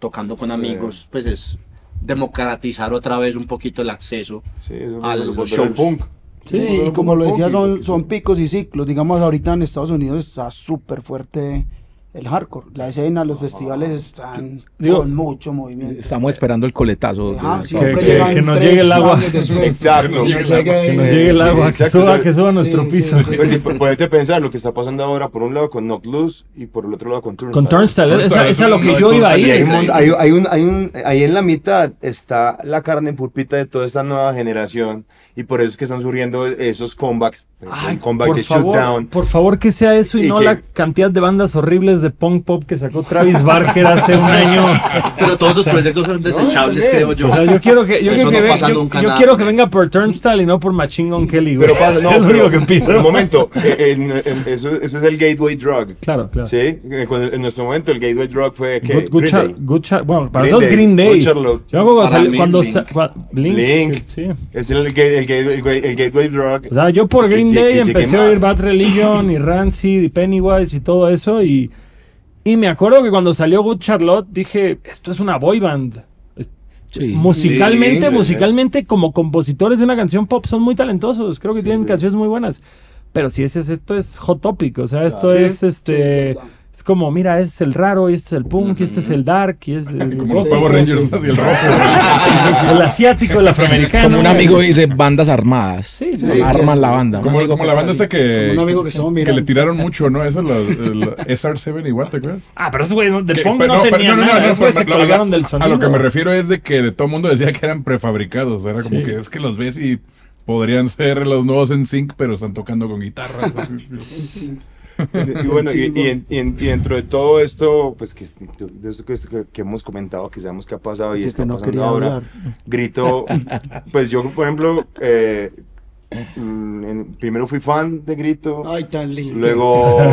tocando con amigos, pues es democratizar otra vez un poquito el acceso. Sí, A los shows. punk. Sí, volver y como lo decía, son, son picos y ciclos. Digamos, ahorita en Estados Unidos está súper fuerte el hardcore. La escena, los festivales están Digo- con mucho movimiento. Estamos esperando el coletazo. Ajá, de- siempre que- llegan que nos llegue el agua. Exacto. Que nos llegue el Que agua, que suba, que suba nuestro sí, piso. sí, sí. Pues sí, pu- ponete a pensar lo que está pasando ahora por un lado con Knock Loose y por el otro lado con Turnstile. Con Turnstile, esa, es lo que yo iba a ir. hay- hay un, hay un- ahí en la mitad está la carne en pulpita de toda esta nueva generación y por eso es que están surgiendo esos comebacks. Ay, el comeback por de favor, Shootdown. por favor que sea eso y, Y no que- la cantidad de bandas horribles de punk pop que sacó Travis Barker hace un año. Pero todos sus proyectos son desechables, también. creo yo. O sea, yo quiero que, yo quiero que, no ve- yo- yo quiero que venga por Turnstile y no por Machine Gun Kelly, güey. Pero pasa, no, es lo único que pido. pero un momento, eh, en- en- eso, eso es el gateway drug. Claro, claro. Sí, cuando- en nuestro momento el gateway drug fue ¿qué? Good, good Green Char- Day. Good bueno, para Green nosotros Green Day. Good. Yo cuando Blink. sa- cua- Blink, Blink. sí. Es el, el, el, el gateway drug. O sea, yo por Que Green Day empecé a oír. Bad Religion y Rancid y Pennywise y todo eso y, y me acuerdo que cuando salió Good Charlotte dije, esto es una boy band. Sí. Musicalmente, Sí, musicalmente como compositores de una canción pop son muy talentosos, creo que Sí, tienen sí. canciones muy buenas. Pero si ese es esto es hot topic, o sea, esto es este es como, mira, este es el raro, y este es el punk, y este es el dark, y es el, Como los Power Rangers, ¿no? así el rojo. el asiático, el afroamericano. Como un amigo dice bandas armadas. Sí, sí, sí. arman la banda. Como, amigo como la banda esta que, Un amigo que estamos que le tiraron mucho, ¿no? Eso, los, el SR7 igual, ¿te acuerdas? Ah, pero esos güeyes no- de Que- punk no, tenían no, no, nada, no, esos güeyes pero se colgaron del sonido. A lo que me refiero es de que de todo el mundo decía que eran prefabricados. Era como Sí. que es que los ves y podrían ser los nuevos en sync, pero están tocando con guitarras. así. Y bueno, y, y en- y en- y dentro de todo esto, pues que, de esto que, que- hemos comentado, que sabemos que ha pasado y Que está no pasando ahora, hablar. Grito, pues yo, por ejemplo, eh, mm, en- primero fui fan de Grito, Ay, tan lindo. luego...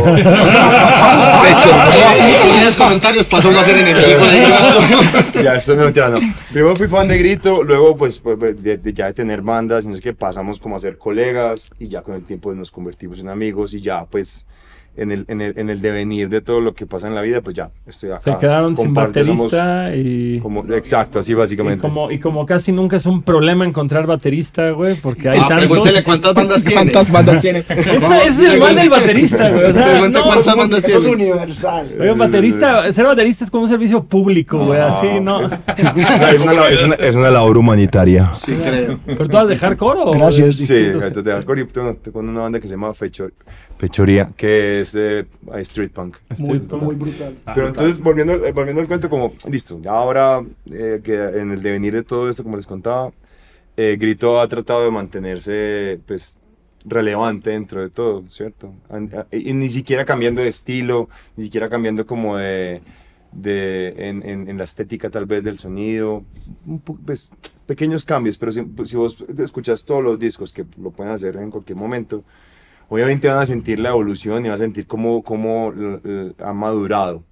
Y en los comentarios pasó a ser enemigo de Grito. ya estoy mentira, no. Primero fui fan de Grito, luego pues, pues, pues, de, de ya de tener bandas, y no sé qué, pasamos como a ser colegas y ya con el tiempo nos convertimos en amigos y ya pues en el, en el, en el devenir de todo lo que pasa en la vida, pues ya estoy acá. Se quedaron sin baterista y, como, exacto, así y básicamente. como, y como casi nunca es un problema encontrar baterista, güey, porque hay Ah, tantos. Pregúntele cuántas bandas tiene. ¿Cuántas bandas tiene? Ese ese es el mal del baterista, güey. O sea, Pregunte no, cuántas bandas Eso es tiene. universal. Oigan, baterista, ser baterista es como un servicio público, güey, así, ¿no? Es una, es una- es una labor humanitaria. Sí, creo. ¿Pero todas de hardcore o Gracias. de Sí, distintos? de hardcore y tengo, una banda que se llama Fecho- Fechoría, que es de eh, street punk. Muy, Street punk. muy brutal. Pero entonces, volviendo, al- volviendo al cuento, como, listo, ya ahora eh, que en el devenir de todo esto, como les contaba, eh, Grito ha tratado de mantenerse, pues, relevante dentro de todo, ¿cierto? Y, ni siquiera cambiando de estilo, ni siquiera cambiando como de, de en, en- en la estética tal vez del sonido, un po- pues, pequeños cambios, pero si, pues, si vos escuchas todos los discos que lo pueden hacer en cualquier momento, obviamente van a sentir la evolución y van a sentir cómo, cómo ha madurado,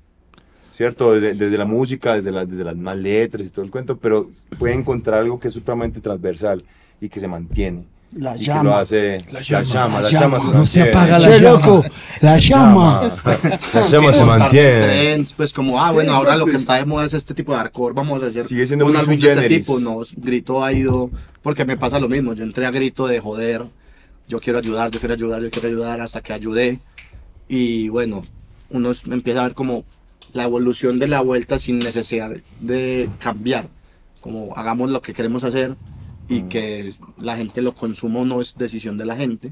¿cierto? Desde, desde la música, desde, la- desde las más letras y todo el cuento, pero puede encontrar algo que es supremamente transversal y que se mantiene. La y que lo llama. hace la llama, la la llama, llama. No se apaga la llama. loco, la llama. la llama se mantiene. trends, pues como, ah, Sí, bueno, ahora lo que está de moda es este tipo de hardcore, vamos a hacer Sigue siendo un muy álbum de este tipo. No, Grito ha ido, porque me pasa lo mismo, yo entré a Grito de joder, yo quiero ayudar, yo quiero ayudar, yo quiero ayudar, hasta que ayudé. Y bueno, uno empieza a ver como la evolución de la vuelta sin necesidad de cambiar. Como hagamos lo que queremos hacer y que la gente lo consuma o no es decisión de la gente.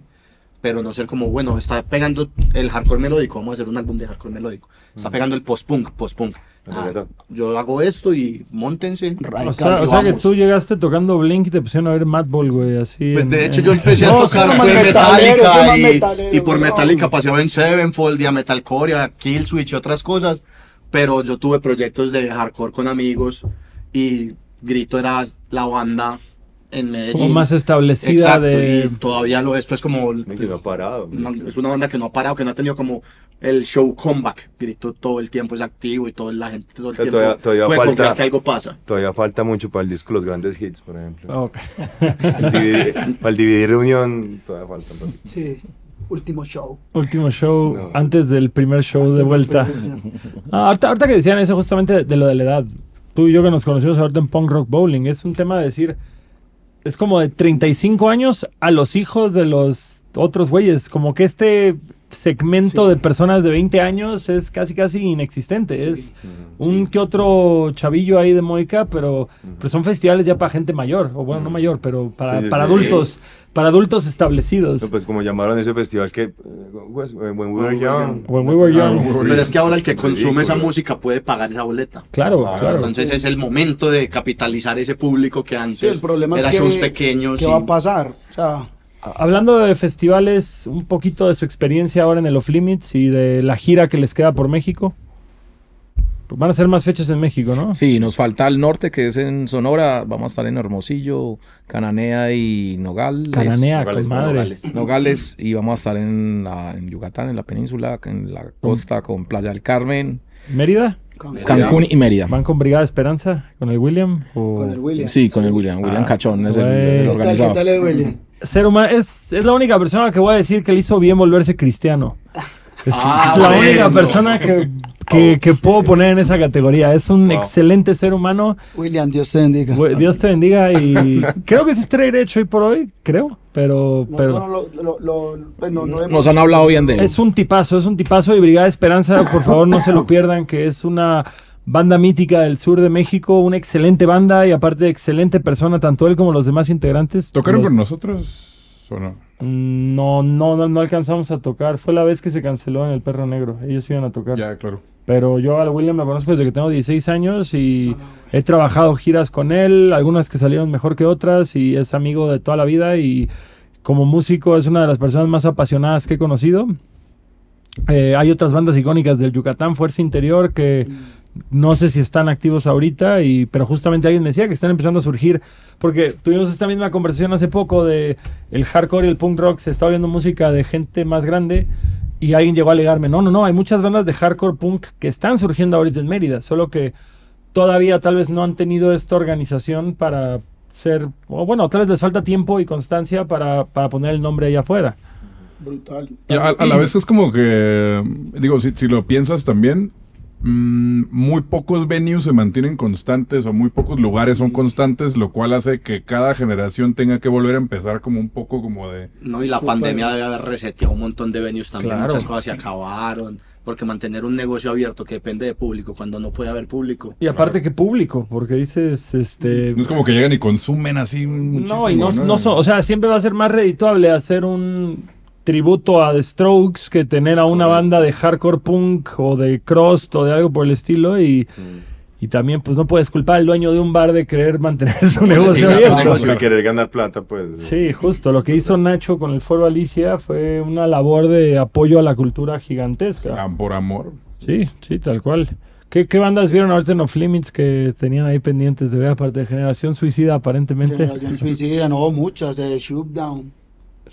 Pero no ser como, bueno, está pegando el hardcore melódico, vamos a hacer un álbum de hardcore melódico. Está pegando el post-punk, post-punk. Ah, yo hago esto y montense. O sea, o sea que tú llegaste tocando Blink y te pusieron a ver Madball, güey, así. Pues en- de hecho en- yo empecé a No, tocar fue Metallica y, y por no. Metallica pasé a Ben Sevenfold y a Metalcore y a Killswitch y otras cosas, pero yo tuve proyectos de hardcore con amigos y Grito era la banda en Medellín. como más establecida Exacto, de... y todavía lo es pues como Que no ha parado. una- es una banda que no ha parado, que no ha tenido como el show comeback. Grito todo el tiempo es activo y toda la gente todo el sea, tiempo todavía- todavía puede falta- que algo pasa. Todavía falta mucho para el disco Los Grandes Hits, por ejemplo. Ok. Para el dividir, para el dividir reunión, todavía falta. un poquito. Sí, último show. Último show No. antes del primer show de vuelta. Ah, ahorita, ahorita que decían eso justamente de, de lo de la edad. Tú y yo que nos conocimos ahorita en Punk Rock Bowling. Es un tema de decir... Es como de 35 años a los hijos de los otros güeyes. Como que este segmento Sí. de personas de 20 años es casi casi inexistente. Es Ujú. un que otro chavillo ahí de Moica, pero, pero son festivales ya para gente mayor, o bueno, no mayor, pero para, Sí, sí, para sí. adultos, para adultos establecidos. No, pues como llamaron ese festival que... eh, was- When we were young. When we were young. Ah, Pero es que ahora el que Es consume esa música puede pagar esa boleta. Claro, Ah, claro. Entonces es el momento de capitalizar ese público que antes Sí, el problema era es que, shows pequeños. ¿qué y- va a pasar? O sea, Hablando de festivales, un poquito de su experiencia ahora en el Off Limits y de la gira que les queda por México. Van a ser más fechas en México, ¿no? Sí, nos falta el norte, que es en Sonora. Vamos a estar en Hermosillo, Cananea y Nogales. Cananea, con Nogales, madre. Nogales. Nogales. Y vamos a estar en, la- en Yucatán, en la península, en la costa, con Playa del Carmen, Mérida. con. Cancún y Mérida. ¿Van con Brigada Esperanza? ¿Con el William? O... con el William. Sí, con el William. William Ah, Cachón es el, ¿Qué ¿Qué tal, organizador. qué tal el William? Ser humano es, es la única persona que voy a decir que le hizo bien volverse cristiano. Es Ah, la bueno. única persona que, que, que puedo poner en esa categoría. Es un Wow. excelente ser humano. William, Dios te bendiga. Dios te bendiga y creo que es straight edge hoy por hoy, creo, pero, No, pero no, lo- lo- lo- pues no- no hemos- Nos han hablado bien de él. es un tipazo, es un tipazo y Brigada Esperanza, por favor no se lo pierdan, que es una banda mítica del sur de México, una excelente banda y aparte excelente persona, tanto él como los demás integrantes. ¿Tocaron Los- con nosotros o no? Mm, No, no, no, no alcanzamos a tocar. Fue la vez que se canceló en el Perro Negro. Ellos iban a tocar. Ya, claro. Pero yo al William lo conozco desde que tengo 16 años y he trabajado giras con él, algunas que salieron mejor que otras y es amigo de toda la vida y como músico es una de las personas más apasionadas que he conocido. Eh, hay otras bandas icónicas del Yucatán, Fuerza Interior, que no sé si están activos ahorita, y, pero justamente alguien me decía que están empezando a surgir, porque tuvimos esta misma conversación hace poco de el hardcore y el punk rock, se está oyendo música de gente más grande, y alguien llegó a alegarme, no, no, no, hay muchas bandas de hardcore punk que están surgiendo ahorita en Mérida, solo que todavía tal vez no han tenido esta organización para ser, o bueno, tal vez les falta tiempo y constancia para, para poner el nombre allá afuera. Brutal. Y a, a la vez es como que, digo, si, si lo piensas también, mm, muy pocos venues se mantienen constantes o muy pocos lugares son constantes, lo cual hace que cada generación tenga que volver a empezar como un poco como de... No, y la Súper. pandemia debe haber reseteado un montón de venues también. Claro. Muchas cosas se acabaron. Porque mantener un negocio abierto que depende de público cuando no puede haber público. Y aparte que público, porque dices, este... No es como que llegan y consumen así muchísimo, No, y no, no son- o sea, siempre va a ser más redituable hacer un tributo a The Strokes que tener a una banda de hardcore punk o de crust o de algo por el estilo y, y también pues no puedes culpar al dueño de un bar de querer mantener su negocio sí, abierto. negocio. De querer ganar plata, pues. Sí, justo, lo que hizo Nacho con el Foro Alicia fue una labor de apoyo a la cultura gigantesca. Por amor. Sí, sí, tal cual. ¿Qué, qué bandas vieron ahorita en Off Limits que tenían ahí pendientes de ver aparte de Generación Suicida aparentemente? Generación Suicida, no, muchas, eh, Shootdown.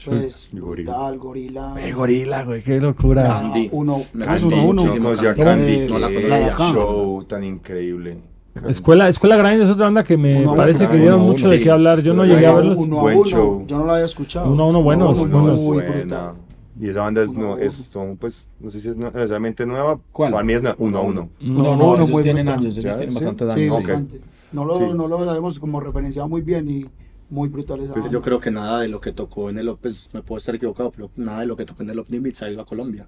Pues, Gorila. brutal, Gorila. Eh, gorila, güey, qué locura. Candy. Uno, Me es gusta uno, uno. muchísimo. Yo conocí a Candy. La conocía. show tan increíble. Escuela, Escuela Grind es otra banda que me Uno parece uno, que dieron mucho uno, de sí. qué hablar. Yo no llegué a verlos. Uno a Buen uno. show. Yo no lo había escuchado. Uno a uno muy brutal. Y esa banda es, no, es son, pues, no sé si es necesariamente nueva. ¿Cuál? Para mí es uno a uno. No, No, no, tienen años, ellos Ya, tienen bastante. No lo, Sí. no lo habíamos como referenciado muy bien y muy brutal esa Pues banda. yo creo que nada de lo que tocó en el pues me puedo estar equivocado, pero nada de lo que tocó en el Off Limits ha ido a Colombia.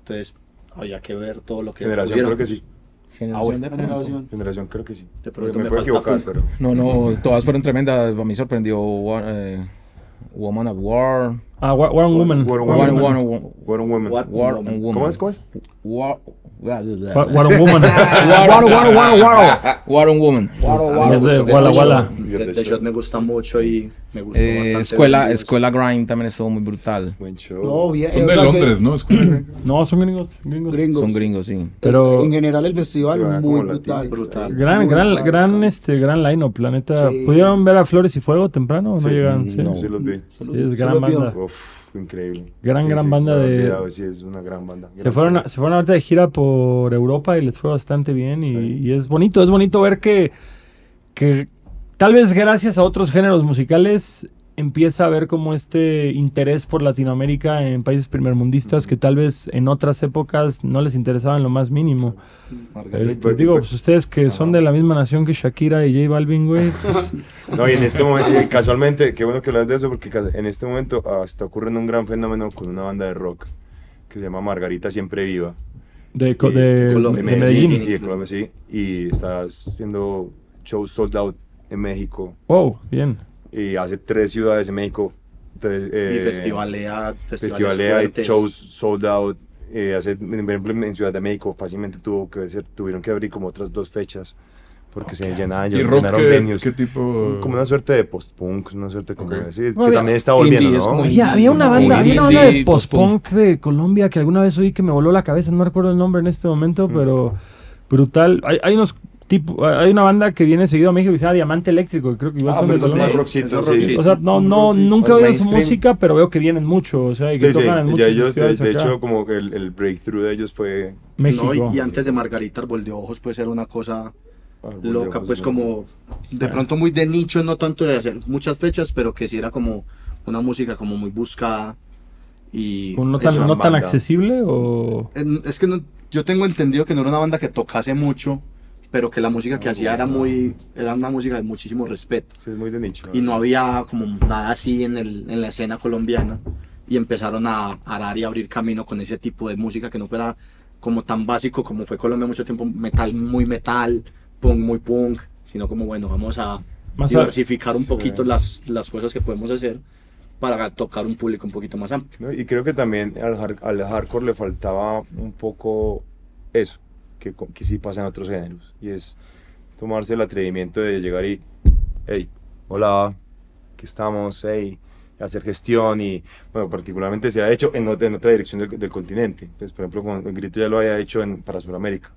Entonces, había que ver todo lo que Generación tuvieron. creo que sí. Generación de pronto. Generación. Generación creo que sí. De pronto me, me puedo equivocar, pero. No, no, todas fueron tremendas. A mí sorprendió eh, Woman of War. Ah, War, War on Woman. War on War, Woman. War, War, War on Women. War- War on Woman. ¿Cómo es? ¿Cómo es? War, War, War on Woman. War, War, War, War, War on Woman. Me Es de gustó Walla the Walla. Shot. Get the Shot me gusta mucho y me gustó Eh, bastante. escuela, escuela Grind también estuvo muy brutal. Buen show. No, bien. Son de Londres, ¿no? Escuela- No, son gringos. gringos. Gringos. Son gringos, sí. Pero En general el festival muy brutal. Brutal. gran, Muy gran, brutal, gran, este, gran line-up, planeta. Sí. ¿Pudieron ver a Flores y Fuego temprano o no Sí. llegaron? Sí. No. Sí, los vi. Sí, es gran banda. Uf, increíble. Gran, Sí, gran sí, banda de- olvidado, Sí, es una gran banda. Se fueron, a- se fueron ahorita de gira por Europa y les fue bastante bien y, y es bonito, es bonito ver que, que tal vez gracias a otros géneros musicales empieza a haber como este interés por Latinoamérica en países primermundistas que tal vez en otras épocas no les interesaba en lo más mínimo. Este, digo, pues ustedes que son de la misma nación que Shakira y J Balvin, güey. pues, No, y en este momento, casualmente, qué bueno que hablas de eso, porque en este momento ah, está ocurriendo un gran fenómeno con una banda de rock que se llama Margarita Siempre Viva. de, Y- de- de, de Colombia, Medellín. y de Colombia, sí. Y está haciendo shows sold out en México. Wow, bien. Y hace tres ciudades en México. Tres, y eh, festivalea, festivales festivalea y shows sold out. Eh, hace, por ejemplo, en Ciudad de México fácilmente tuvo que ser, tuvieron que abrir como otras dos fechas porque se llenaban, ¿Y rock llenaron qué, venues. qué tipo? Como una suerte de post-punk, una suerte como Ok. así, No, que había- también está volviendo, ¿no? como Oye, había una banda, había una banda de post-punk de Colombia que alguna vez oí que me voló la cabeza, no recuerdo el nombre en este momento, Mm. pero brutal. Hay, hay unos tipo, hay una banda que viene seguido a México que se llama Diamante Eléctrico, que creo que igual Ah, son de Colombia. más rockcito, es sí. O sea, no, no, nunca oído su música, pero veo que vienen mucho, o sea, y que Sí, sí, tocan en ya muchos ellos, de, hecho, como que el, el breakthrough de ellos fue... México. No, y, y antes de Margarita, Arbol de Ojos, pues era una cosa ah, loca, pues como de pronto muy de nicho, no tanto de hacer muchas fechas, pero que sí era como una música como muy buscada y ¿No tan, no tan accesible o...? es que no- yo tengo entendido que no era una banda que tocase mucho, pero que la música que hacía era muy era una música de muchísimo respeto Sí, es muy de nicho. y no había como nada así en, el, en la escena colombiana y empezaron a arar y abrir camino con ese tipo de música que no fuera como tan básico como fue Colombia mucho tiempo, metal muy metal, punk muy punk, sino como bueno, vamos a Más a- diversificar un Sí. poquito las, las cosas que podemos hacer para tocar un público un poquito más amplio. Y creo que también al, al hardcore le faltaba un poco eso, que, que sí pasa en otros géneros, y es tomarse el atrevimiento de llegar y, hey, hola, aquí estamos, hey, hacer gestión y, bueno, particularmente se ha hecho en, en otra dirección del, del continente, pues, por ejemplo, con el Grito ya lo había hecho en, para Sudamérica,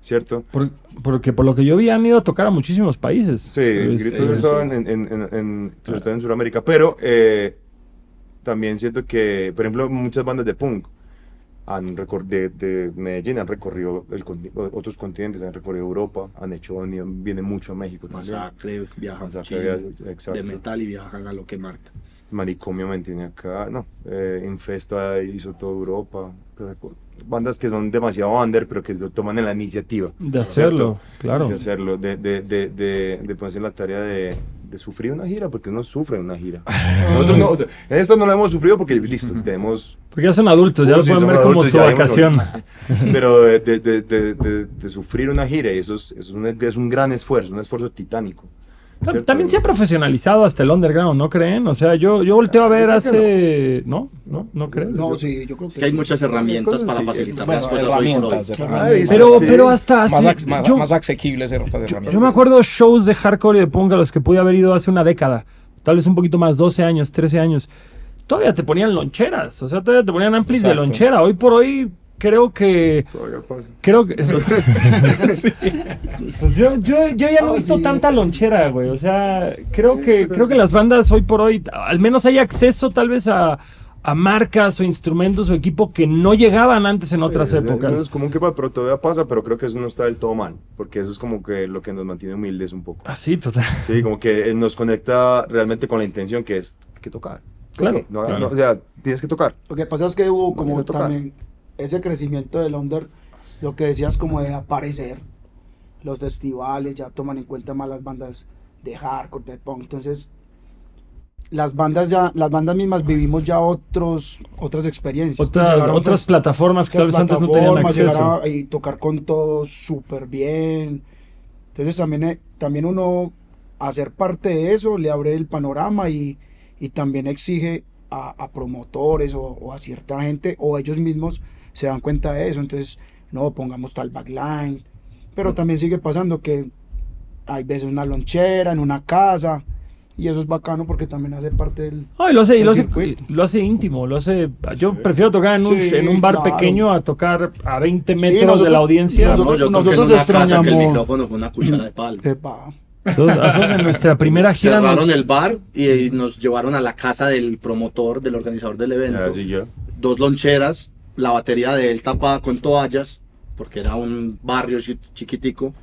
¿cierto? Por- porque por lo que yo vi han ido a tocar a muchísimos países. Sí, el Este, grito ha estado en, en, en, en- todo en Sudamérica, pero eh, también siento que, por ejemplo, muchas bandas de punk han recor- de, de Medellín han recorrido el, otros continentes, han recorrido Europa, han hecho, vienen mucho a México también. Masacre, viajan Masacre, muchísimo de metal y viajan a lo que marca. Manicomio mantiene acá, no, eh, Infesto hizo toda Europa, bandas que son demasiado under, pero que toman la iniciativa. De hacerlo, claro. De hacerlo, de, de, de, de, de ponerse la tarea de, de sufrir una gira, porque uno sufre una gira. Nosotros no, en esta no la hemos sufrido porque, listo, tenemos... Porque ya son adultos, ya lo pueden ver como su vacación. Pero de, de, de, de, sufrir una gira, eso es, es, un, es un gran esfuerzo, un esfuerzo titánico. También se ha profesionalizado hasta el underground, ¿no creen? O sea, yo, yo volteo a ver hace... ¿No? ¿No? ¿No creen? No, sí, yo creo que, hay muchas herramientas para facilitar las cosas herramientas, Pero, pero hasta... Más, más, asequibles herramientas. Yo, me acuerdo shows de hardcore y de punk a los que pude haber ido hace una década. Tal vez un poquito más, 12 años, 13 años. Todavía te ponían loncheras, o sea, todavía te ponían amplis de lonchera. Hoy por hoy creo que. Creo que. pues yo, yo, yo, ya no he visto tanta lonchera, güey. O sea, creo que, creo que las bandas hoy por hoy, al menos hay acceso tal vez a, a marcas o instrumentos o equipo que no llegaban antes en otras épocas. No es común que pero todavía pasa, pero creo que eso no está del todo mal, porque eso es como que lo que nos mantiene humildes un poco. Ah, sí, total. Sí, como que nos conecta realmente con la intención que es, que tocar. Claro. o sea, tienes que tocar. Lo que pasa es que hubo como también ese crecimiento del under, lo que decías como de aparecer, los festivales ya toman en cuenta más las bandas de hardcore, de punk, entonces las bandas ya, las bandas mismas vivimos ya otros, otras experiencias. otras plataformas que tal vez antes no tenían acceso. y tocar con todo súper bien. Entonces también, eh, también uno hacer parte de eso le abre el panorama y, y también exige a, a promotores o, o, a cierta gente o ellos mismos se dan cuenta de eso, entonces no pongamos tal backline, pero también sigue pasando que hay veces una lonchera en una casa y eso es bacano porque también hace parte del y lo hace, lo hace, lo hace íntimo, lo hace yo prefiero tocar en un, en un bar pequeño a tocar a 20 metros de la audiencia. Nosotros, nosotros extrañamos que el micrófono fue una cuchara de palo. Eso, en nuestra primera gira. Cerraron el bar y, nos llevaron a la casa del promotor, del organizador del evento. Ah, Dos loncheras la batería de él tapada con toallas, porque era un barrio chiquitico,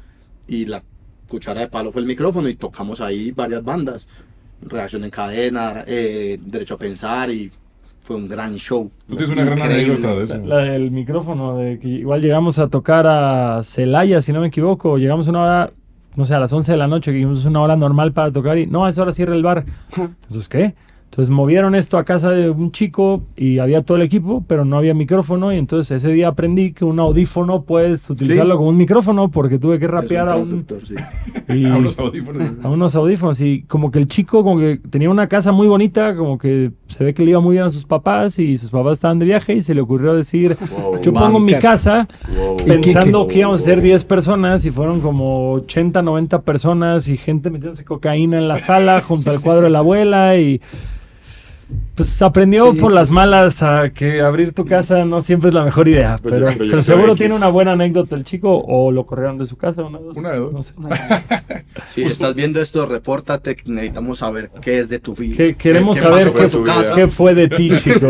y la cuchara de palo fue el micrófono y tocamos ahí varias bandas. Reacción en cadena, eh, Derecho a Pensar y fue un gran show. Tú tienes una gran anécdota de eso. La, del micrófono, de que igual llegamos a tocar a Celaya, si no me equivoco, llegamos una hora, no sé, a las 11 de la noche, que es una hora normal para tocar y no, a esa hora cierra el bar. Entonces, ¿qué? Entonces movieron esto a casa de un chico y había todo el equipo, pero no había micrófono. Y entonces ese día aprendí que un audífono puedes utilizarlo como un micrófono porque tuve que rapear a, un, a unos audífonos. A unos audífonos. Y como que el chico como que tenía una casa muy bonita, como que se ve que le iba muy bien a sus papás y sus papás estaban de viaje y se le ocurrió decir, yo pongo mi casa pensando que íbamos a ser 10 personas y fueron como 80, 90 personas y gente metiéndose cocaína en la sala junto al cuadro de la abuela y pues aprendió por las malas a que abrir tu casa no siempre es la mejor idea, pero, pero, seguro tiene una buena anécdota el chico o lo corrieron de su casa, una de dos. Una de dos. No sé. si estás viendo esto, repórtate, necesitamos saber qué es de tu vida. Que, queremos saber qué, qué, fue de ti, chico.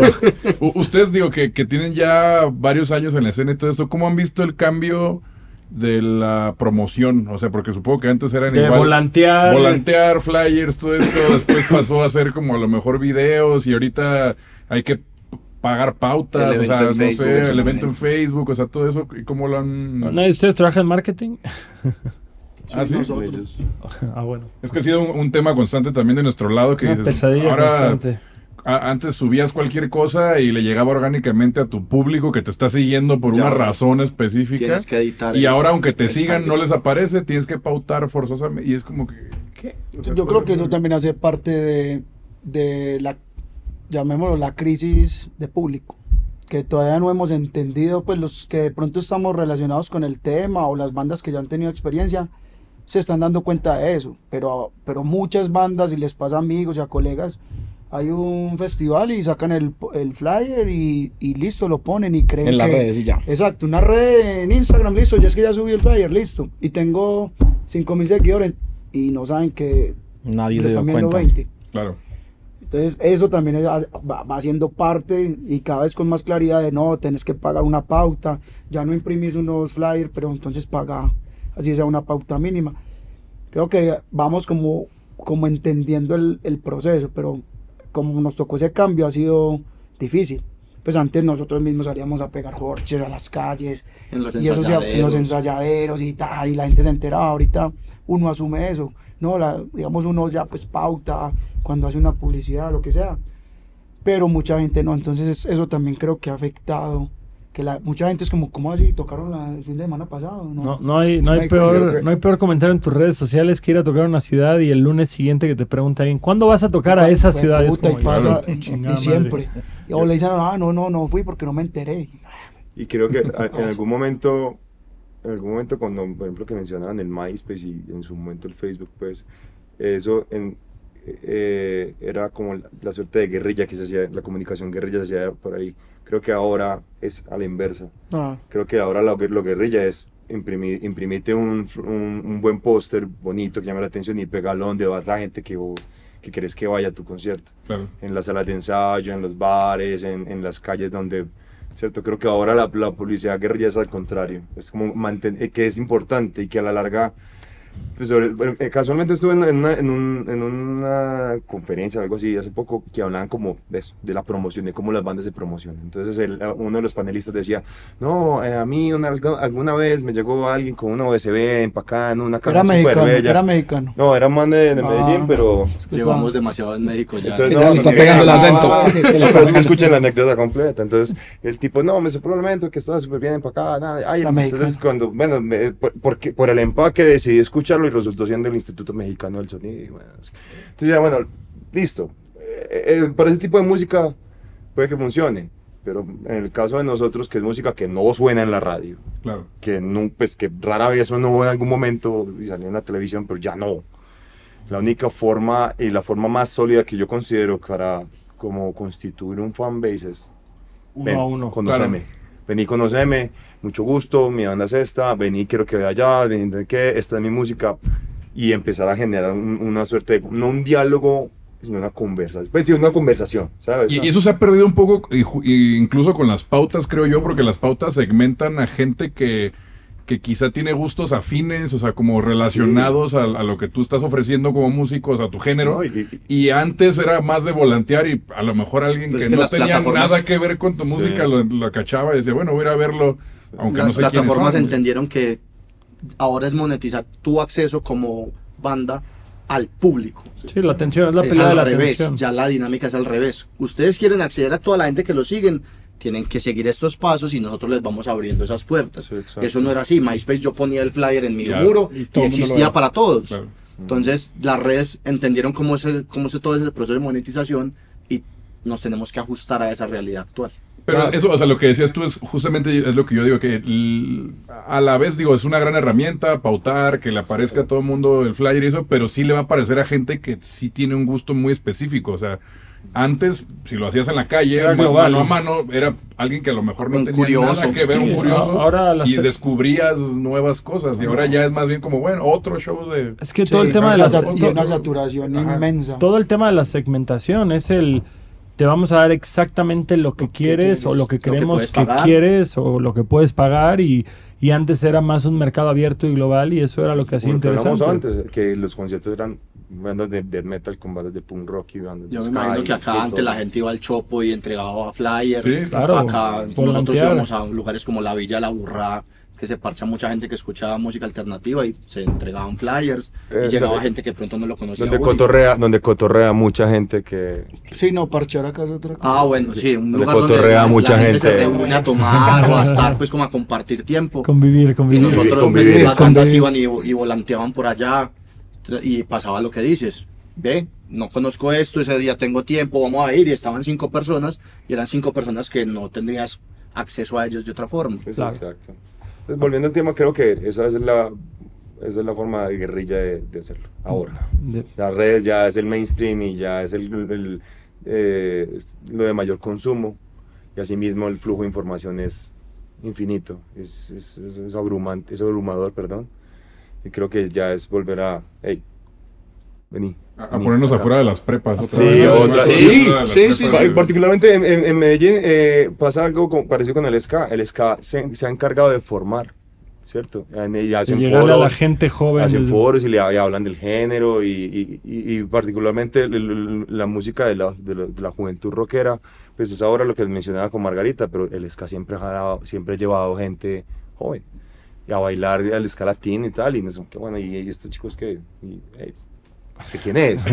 Ustedes digo que, que tienen ya varios años en la escena y todo esto, ¿cómo han visto el cambio? De la promoción, o sea, porque supongo que antes eran de igual volantear, volantear, flyers, todo esto, después pasó a ser como a lo mejor videos y ahorita hay que pagar pautas, o sea, no sé, el evento en Facebook, o sea, todo eso, ¿y cómo lo han...? ¿No ustedes trabajan en marketing? ah, sí. ah, bueno. Es que ha sido un, tema constante también de nuestro lado que dices, ahora antes subías cualquier cosa y le llegaba orgánicamente a tu público que te está siguiendo por una razón específica. Y ahora, aunque te sigan, no les aparece, tienes que pautar forzosamente. Y es como que. ¿qué? Yo creo que eso también hace parte de, de la, llamémoslo, la crisis de público. Que todavía no hemos entendido, pues los que de pronto estamos relacionados con el tema o las bandas que ya han tenido experiencia se están dando cuenta de eso. Pero, pero muchas bandas, y les pasa a amigos y a colegas, hay un festival y sacan el, el flyer y, y, listo, lo ponen y creen En las redes y ya. Exacto, una red en Instagram, listo, ya es que ya subí el flyer, listo. Y tengo 5000 seguidores y no saben que nadie se dio cuenta. Claro. Entonces eso también va, va siendo parte y cada vez con más claridad de no, tenés que pagar una pauta, ya no imprimís unos flyers, pero entonces paga, así sea una pauta mínima. Creo que vamos como, como entendiendo el, el proceso, pero como nos tocó ese cambio ha sido difícil. Pues antes nosotros mismos salíamos a pegar horches a las calles En los y eso se- en los ensayaderos. y tal, y la gente se enteraba. Ahorita uno asume eso, no, la, digamos uno ya pues pauta cuando hace una publicidad, lo que sea, pero mucha gente no. Entonces es- eso también creo que ha afectado. Que la, mucha gente es como, ¿cómo así? ¿Tocaron la, el fin de semana pasado? No, No, no hay, no hay Ay, peor, que- no hay peor comentario en tus redes sociales que ir a tocar a una ciudad y el lunes siguiente que te pregunta alguien, ¿cuándo vas a tocar a esa ciudad? Es puta, como, y pasa "Ya, tu y chingada madre". siempre. Y o le dicen, ah, no, no, no fui porque no me enteré. Y creo que a- en algún momento, en algún momento cuando, por ejemplo, que mencionaban el MySpace y en su momento el Facebook, pues eso en- eh, era como la, la suerte de guerrilla que se hacía, la comunicación guerrilla se hacía por ahí. Creo que ahora es a la inversa. Ah, Creo que ahora lo, lo guerrilla es imprimir, imprimirte un, un, un buen póster bonito que llame la atención y pegarlo donde va la gente que, vos- que querés que vaya a tu concierto Claro. en las salas de ensayo, en los bares, en, en las calles donde, ¿cierto? Creo que ahora la, la publicidad guerrilla es al contrario, es como mantener, que es importante y que a la larga, pues sobre- bueno, eh, casualmente estuve en, en una, en, un- en una conferencia o algo así hace poco que hablaban como de, eso, de la promoción, de cómo las bandas se promocionan. Entonces el- uno de los panelistas decía, no, eh, a mí una- alguna vez me llegó alguien con una USB empacada en una caja súper bella. era mexicano. No, era man de, de Ah. Medellín, pero... Es que Llevamos demasiado en México ya. Entonces, no, se está pegando el acento. pero es que escuchen la anécdota completa. Entonces, el tipo, no, me supo un momento que estaba súper bien empacada. Nada. Ay, entonces, cuando, bueno, me- por, porque- por el empaque decidí escucharlo y resultó siendo el Instituto Mexicano del Sonido. y bueno, es- entonces, ya, bueno, listo. Eh, eh, para ese tipo de música puede que funcione. Pero en el caso de nosotros, que es música que no suena en la radio, Claro. que, no, pues, que rara vez sonó en algún momento y salió en la televisión, pero ya no. La única forma y la forma más sólida que yo considero para como constituir un fanbase es Uno ven, a uno. conoceme. Vení, conoceme, mucho gusto, mi banda es esta, vení, quiero que vea allá, vení, ¿de qué? Esta es mi música. Y empezar a generar un- una suerte de, no un diálogo, sino una conversación. Pues sí, una conversación, ¿sabes? Y, y eso se ha perdido un poco, incluso con las pautas, creo yo, porque las pautas segmentan a gente que, que quizá tiene gustos afines, o sea, como relacionados a, a lo que tú estás ofreciendo como músicos, a tu género. ¿no? Y- antes era más de volantear y a lo mejor alguien que, es que no las tenía plataformas- nada que ver con tu Sí. música lo, lo cachaba y decía, bueno, voy a ir a verlo, aunque Las no sé quiénes plataformas son. entendieron que ahora es monetizar tu acceso como banda al público. Sí, la atención, es la es pelea de la revés, atención. ya la dinámica es al revés. Ustedes quieren acceder a toda la gente que lo siguen, tienen que seguir estos pasos y nosotros les vamos abriendo esas puertas. Sí. Eso no era así. MySpace yo ponía el flyer en mi Ya, muro y y, existía para todos. Claro. Entonces las redes entendieron cómo es, el- cómo es todo ese proceso de monetización y nos tenemos que ajustar a esa realidad actual. Pero eso, o sea, lo que decías tú es justamente es lo que yo digo, que a la vez digo, es una gran herramienta, pautar, que le aparezca a todo el mundo el flyer y eso, pero sí le va a aparecer a gente que sí tiene un gusto muy específico. O sea, antes, si lo hacías en la calle, global. mano a mano, era alguien que a lo mejor no Un tenía curioso. nada que ver, Sí, un curioso, ahora y descubrías nuevas cosas. Y ahora ya es más bien como, bueno, otro show de... Es que todo el tema de sat- y to- una saturación Ajá. inmensa. todo el tema de la segmentación es el te vamos a dar exactamente lo que quieres o quieres, lo que lo que queremos puedes que, pagar. quieres o lo que puedes pagar y, y antes era más un mercado abierto y global y eso era lo que hacía lo que hablamos interesante. antes, que los conciertos eran bandas de death metal con bandas de punk rock y bandas de Yo me ska imagino que acá de antes todo. la gente iba al chopo y entregaba flyers. Sí, claro, Acá nosotros íbamos a lugares como la Villa La Burra, que se parcha mucha gente que escuchaba música alternativa y se entregaban flyers. Eh, y llegaba donde- gente que pronto no lo conocía. Donde cotorrea, donde cotorrea mucha gente que... Sí, no, parchar acá es otra cosa. Ah, bueno, sí, un Donde lugar donde cotorrea la, mucha la gente, se gente. reúne a tomar o a estar, pues como a compartir tiempo. Convivir, Y convivir. nosotros, convivir, pues, las bandas convivir. iban y, y volanteaban por allá y pasaba lo que dices. Ve, no conozco esto, ese día tengo tiempo, vamos a ir. Y estaban cinco personas y eran cinco personas que no tendrías acceso a ellos de otra forma. Pues, Claro. Exacto. Entonces, volviendo al tema, creo que esa es la, esa es la forma de guerrilla de, de hacerlo. Ahora. De- Las redes ya es el mainstream y ya es el, el, eh, lo de mayor consumo. Y asimismo el flujo de información es infinito. Es, es, es, es abrumante, es abrumador, perdón. Y creo que ya es volver a, hey, vení. A, a ponernos acá". afuera de las prepas. otra Sí, vez. otra- sí, sí, prepas. sí, Pa- Particularmente en, en- en Medellín eh, pasa algo con- parecido con el ska. El ska se, se ha encargado de formar, ¿cierto? Y hacen llegarle a la foros, gente joven. hacen desde- foros y, le, y hablan del género y, y- y- y particularmente el- el- la música de la, de, la, de la juventud rockera, pues es ahora lo que mencionaba con Margarita, pero el ska siempre ha, siempre ha llevado gente joven y a bailar al ska latino y tal, y no sé, qué bueno, y, y estos chicos que... y, hey, ¿Usted quién es?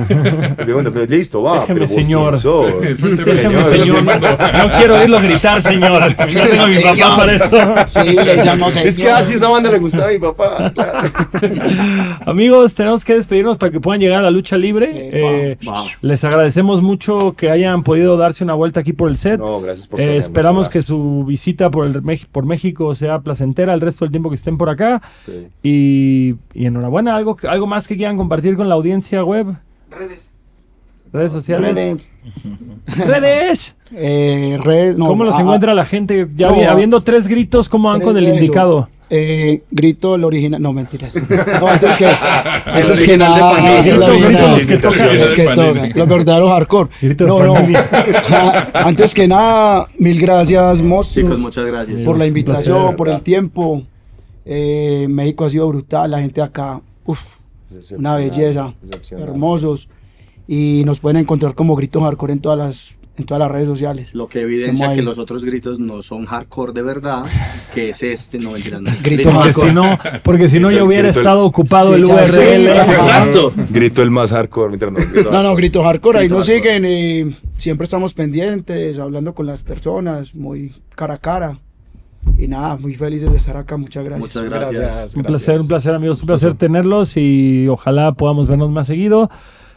Bueno, pues, listo, va. Déjeme, pero vos señor. Sí, suélteme, Déjeme, Señor. señor. No quiero oírlo gritar, señor. No tengo a mi papá para eso. Sí, le Es que así esa banda le gustaba a mi papá. claro. Amigos, tenemos que despedirnos para que puedan llegar a la lucha libre. Eh, Eh, Va. les agradecemos mucho que hayan podido darse una vuelta aquí por el set. No, gracias por Eh, esperamos que su visita por, el, por México sea placentera el resto del tiempo que estén por acá. Sí. Y, y enhorabuena, ¿algo, algo más que quieran compartir con la audiencia web. Redes. Redes sociales. Redes. Redes. Eh, redes, no, ¿Cómo los ah, encuentra la gente? Ya no, ah, habiendo tres gritos, ¿cómo van con el eso. indicado? Eh, grito el original. No, mentiras. No, antes que, antes que nada. Panini. el Grito- original. grito los que tocan. Los que Panini. tocan, Los verdaderos hardcore. Grito No, no. Ah, Antes que nada, mil gracias, monstruos. Chicos, muchas gracias. por la invitación, placer, por el tiempo. Eh, México ha sido brutal, la gente acá, uf, una belleza, hermosos. Y nos pueden encontrar como Grito Hardcore en todas las, en todas las redes sociales. Lo que evidencia que ahí. los otros gritos no son hardcore de verdad, que es este, no no. Grito Porque hardcore. si no, porque si no Grito- yo hubiera grito el- estado ocupado Sí, el. URL. Exacto. Grito el más hardcore. mientras no, grito No, no, hardcore. Grito Hardcore, ahí Grito nos Hardcore. siguen y siempre estamos pendientes, hablando con las personas, muy cara a cara. Y nada, muy felices de estar acá, muchas gracias. Muchas gracias. Gracias. Un placer, un placer amigos, un placer tenerlos y ojalá podamos vernos más seguido.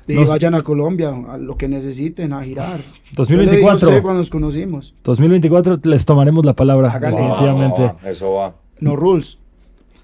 Y Nos- vayan a Colombia, a lo que necesiten, a girar. 2024. Yo cuando nos conocimos. 2024 les tomaremos la palabra, definitivamente. Ah, Eso va. No rules.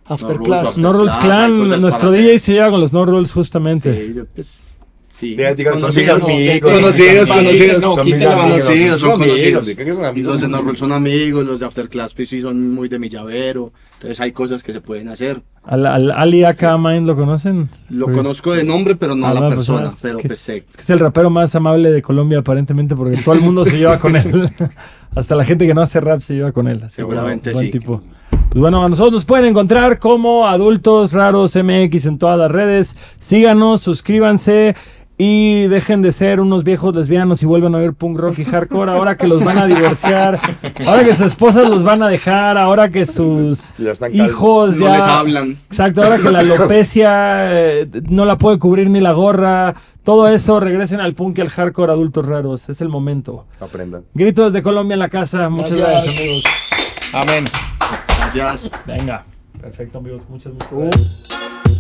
After rules, class. after- No Rules Clan, nuestro DJ hacer. se lleva con los No Rules justamente. Sí, yo, pues, sí. Son Conocidos, mis amigos. conocidos, Son conocidos. amigos, Son mis amigos, conocidos, son son amigos, conocidos. ¿de son? Los de Normal son amigos, los de After Class pues, sí son muy de mi llavero. Entonces hay cosas que se pueden hacer. Al, al Ali Aka Mind, ¿lo conocen? Lo Porque- conozco de nombre, pero no Ah, a la no, pues, persona. es pero que- pues sé. Es que es el rapero más amable de Colombia aparentemente porque todo el mundo se lleva con él. Hasta la gente que no hace rap se lleva con él. Seguramente buen sí. tipo. Pues bueno, a nosotros nos pueden encontrar como Adultos Raros MX en todas las redes. Síganos, suscríbanse y dejen de ser unos viejos lesbianos y vuelvan a ver punk rock y hardcore. Ahora que los van a divorciar, ahora que sus esposas los van a dejar, ahora que sus Ya están calvos. hijos No ya... les hablan. Exacto, ahora que la alopecia eh, no la puede cubrir ni la gorra, todo eso, regresen al punk y al hardcore adultos raros. Es el momento. Aprendan. Gritos de Colombia en la casa. Muchas Gracias. gracias, amigos. Amén. Gracias. Venga. Perfecto, amigos. Muchas, muchas gracias.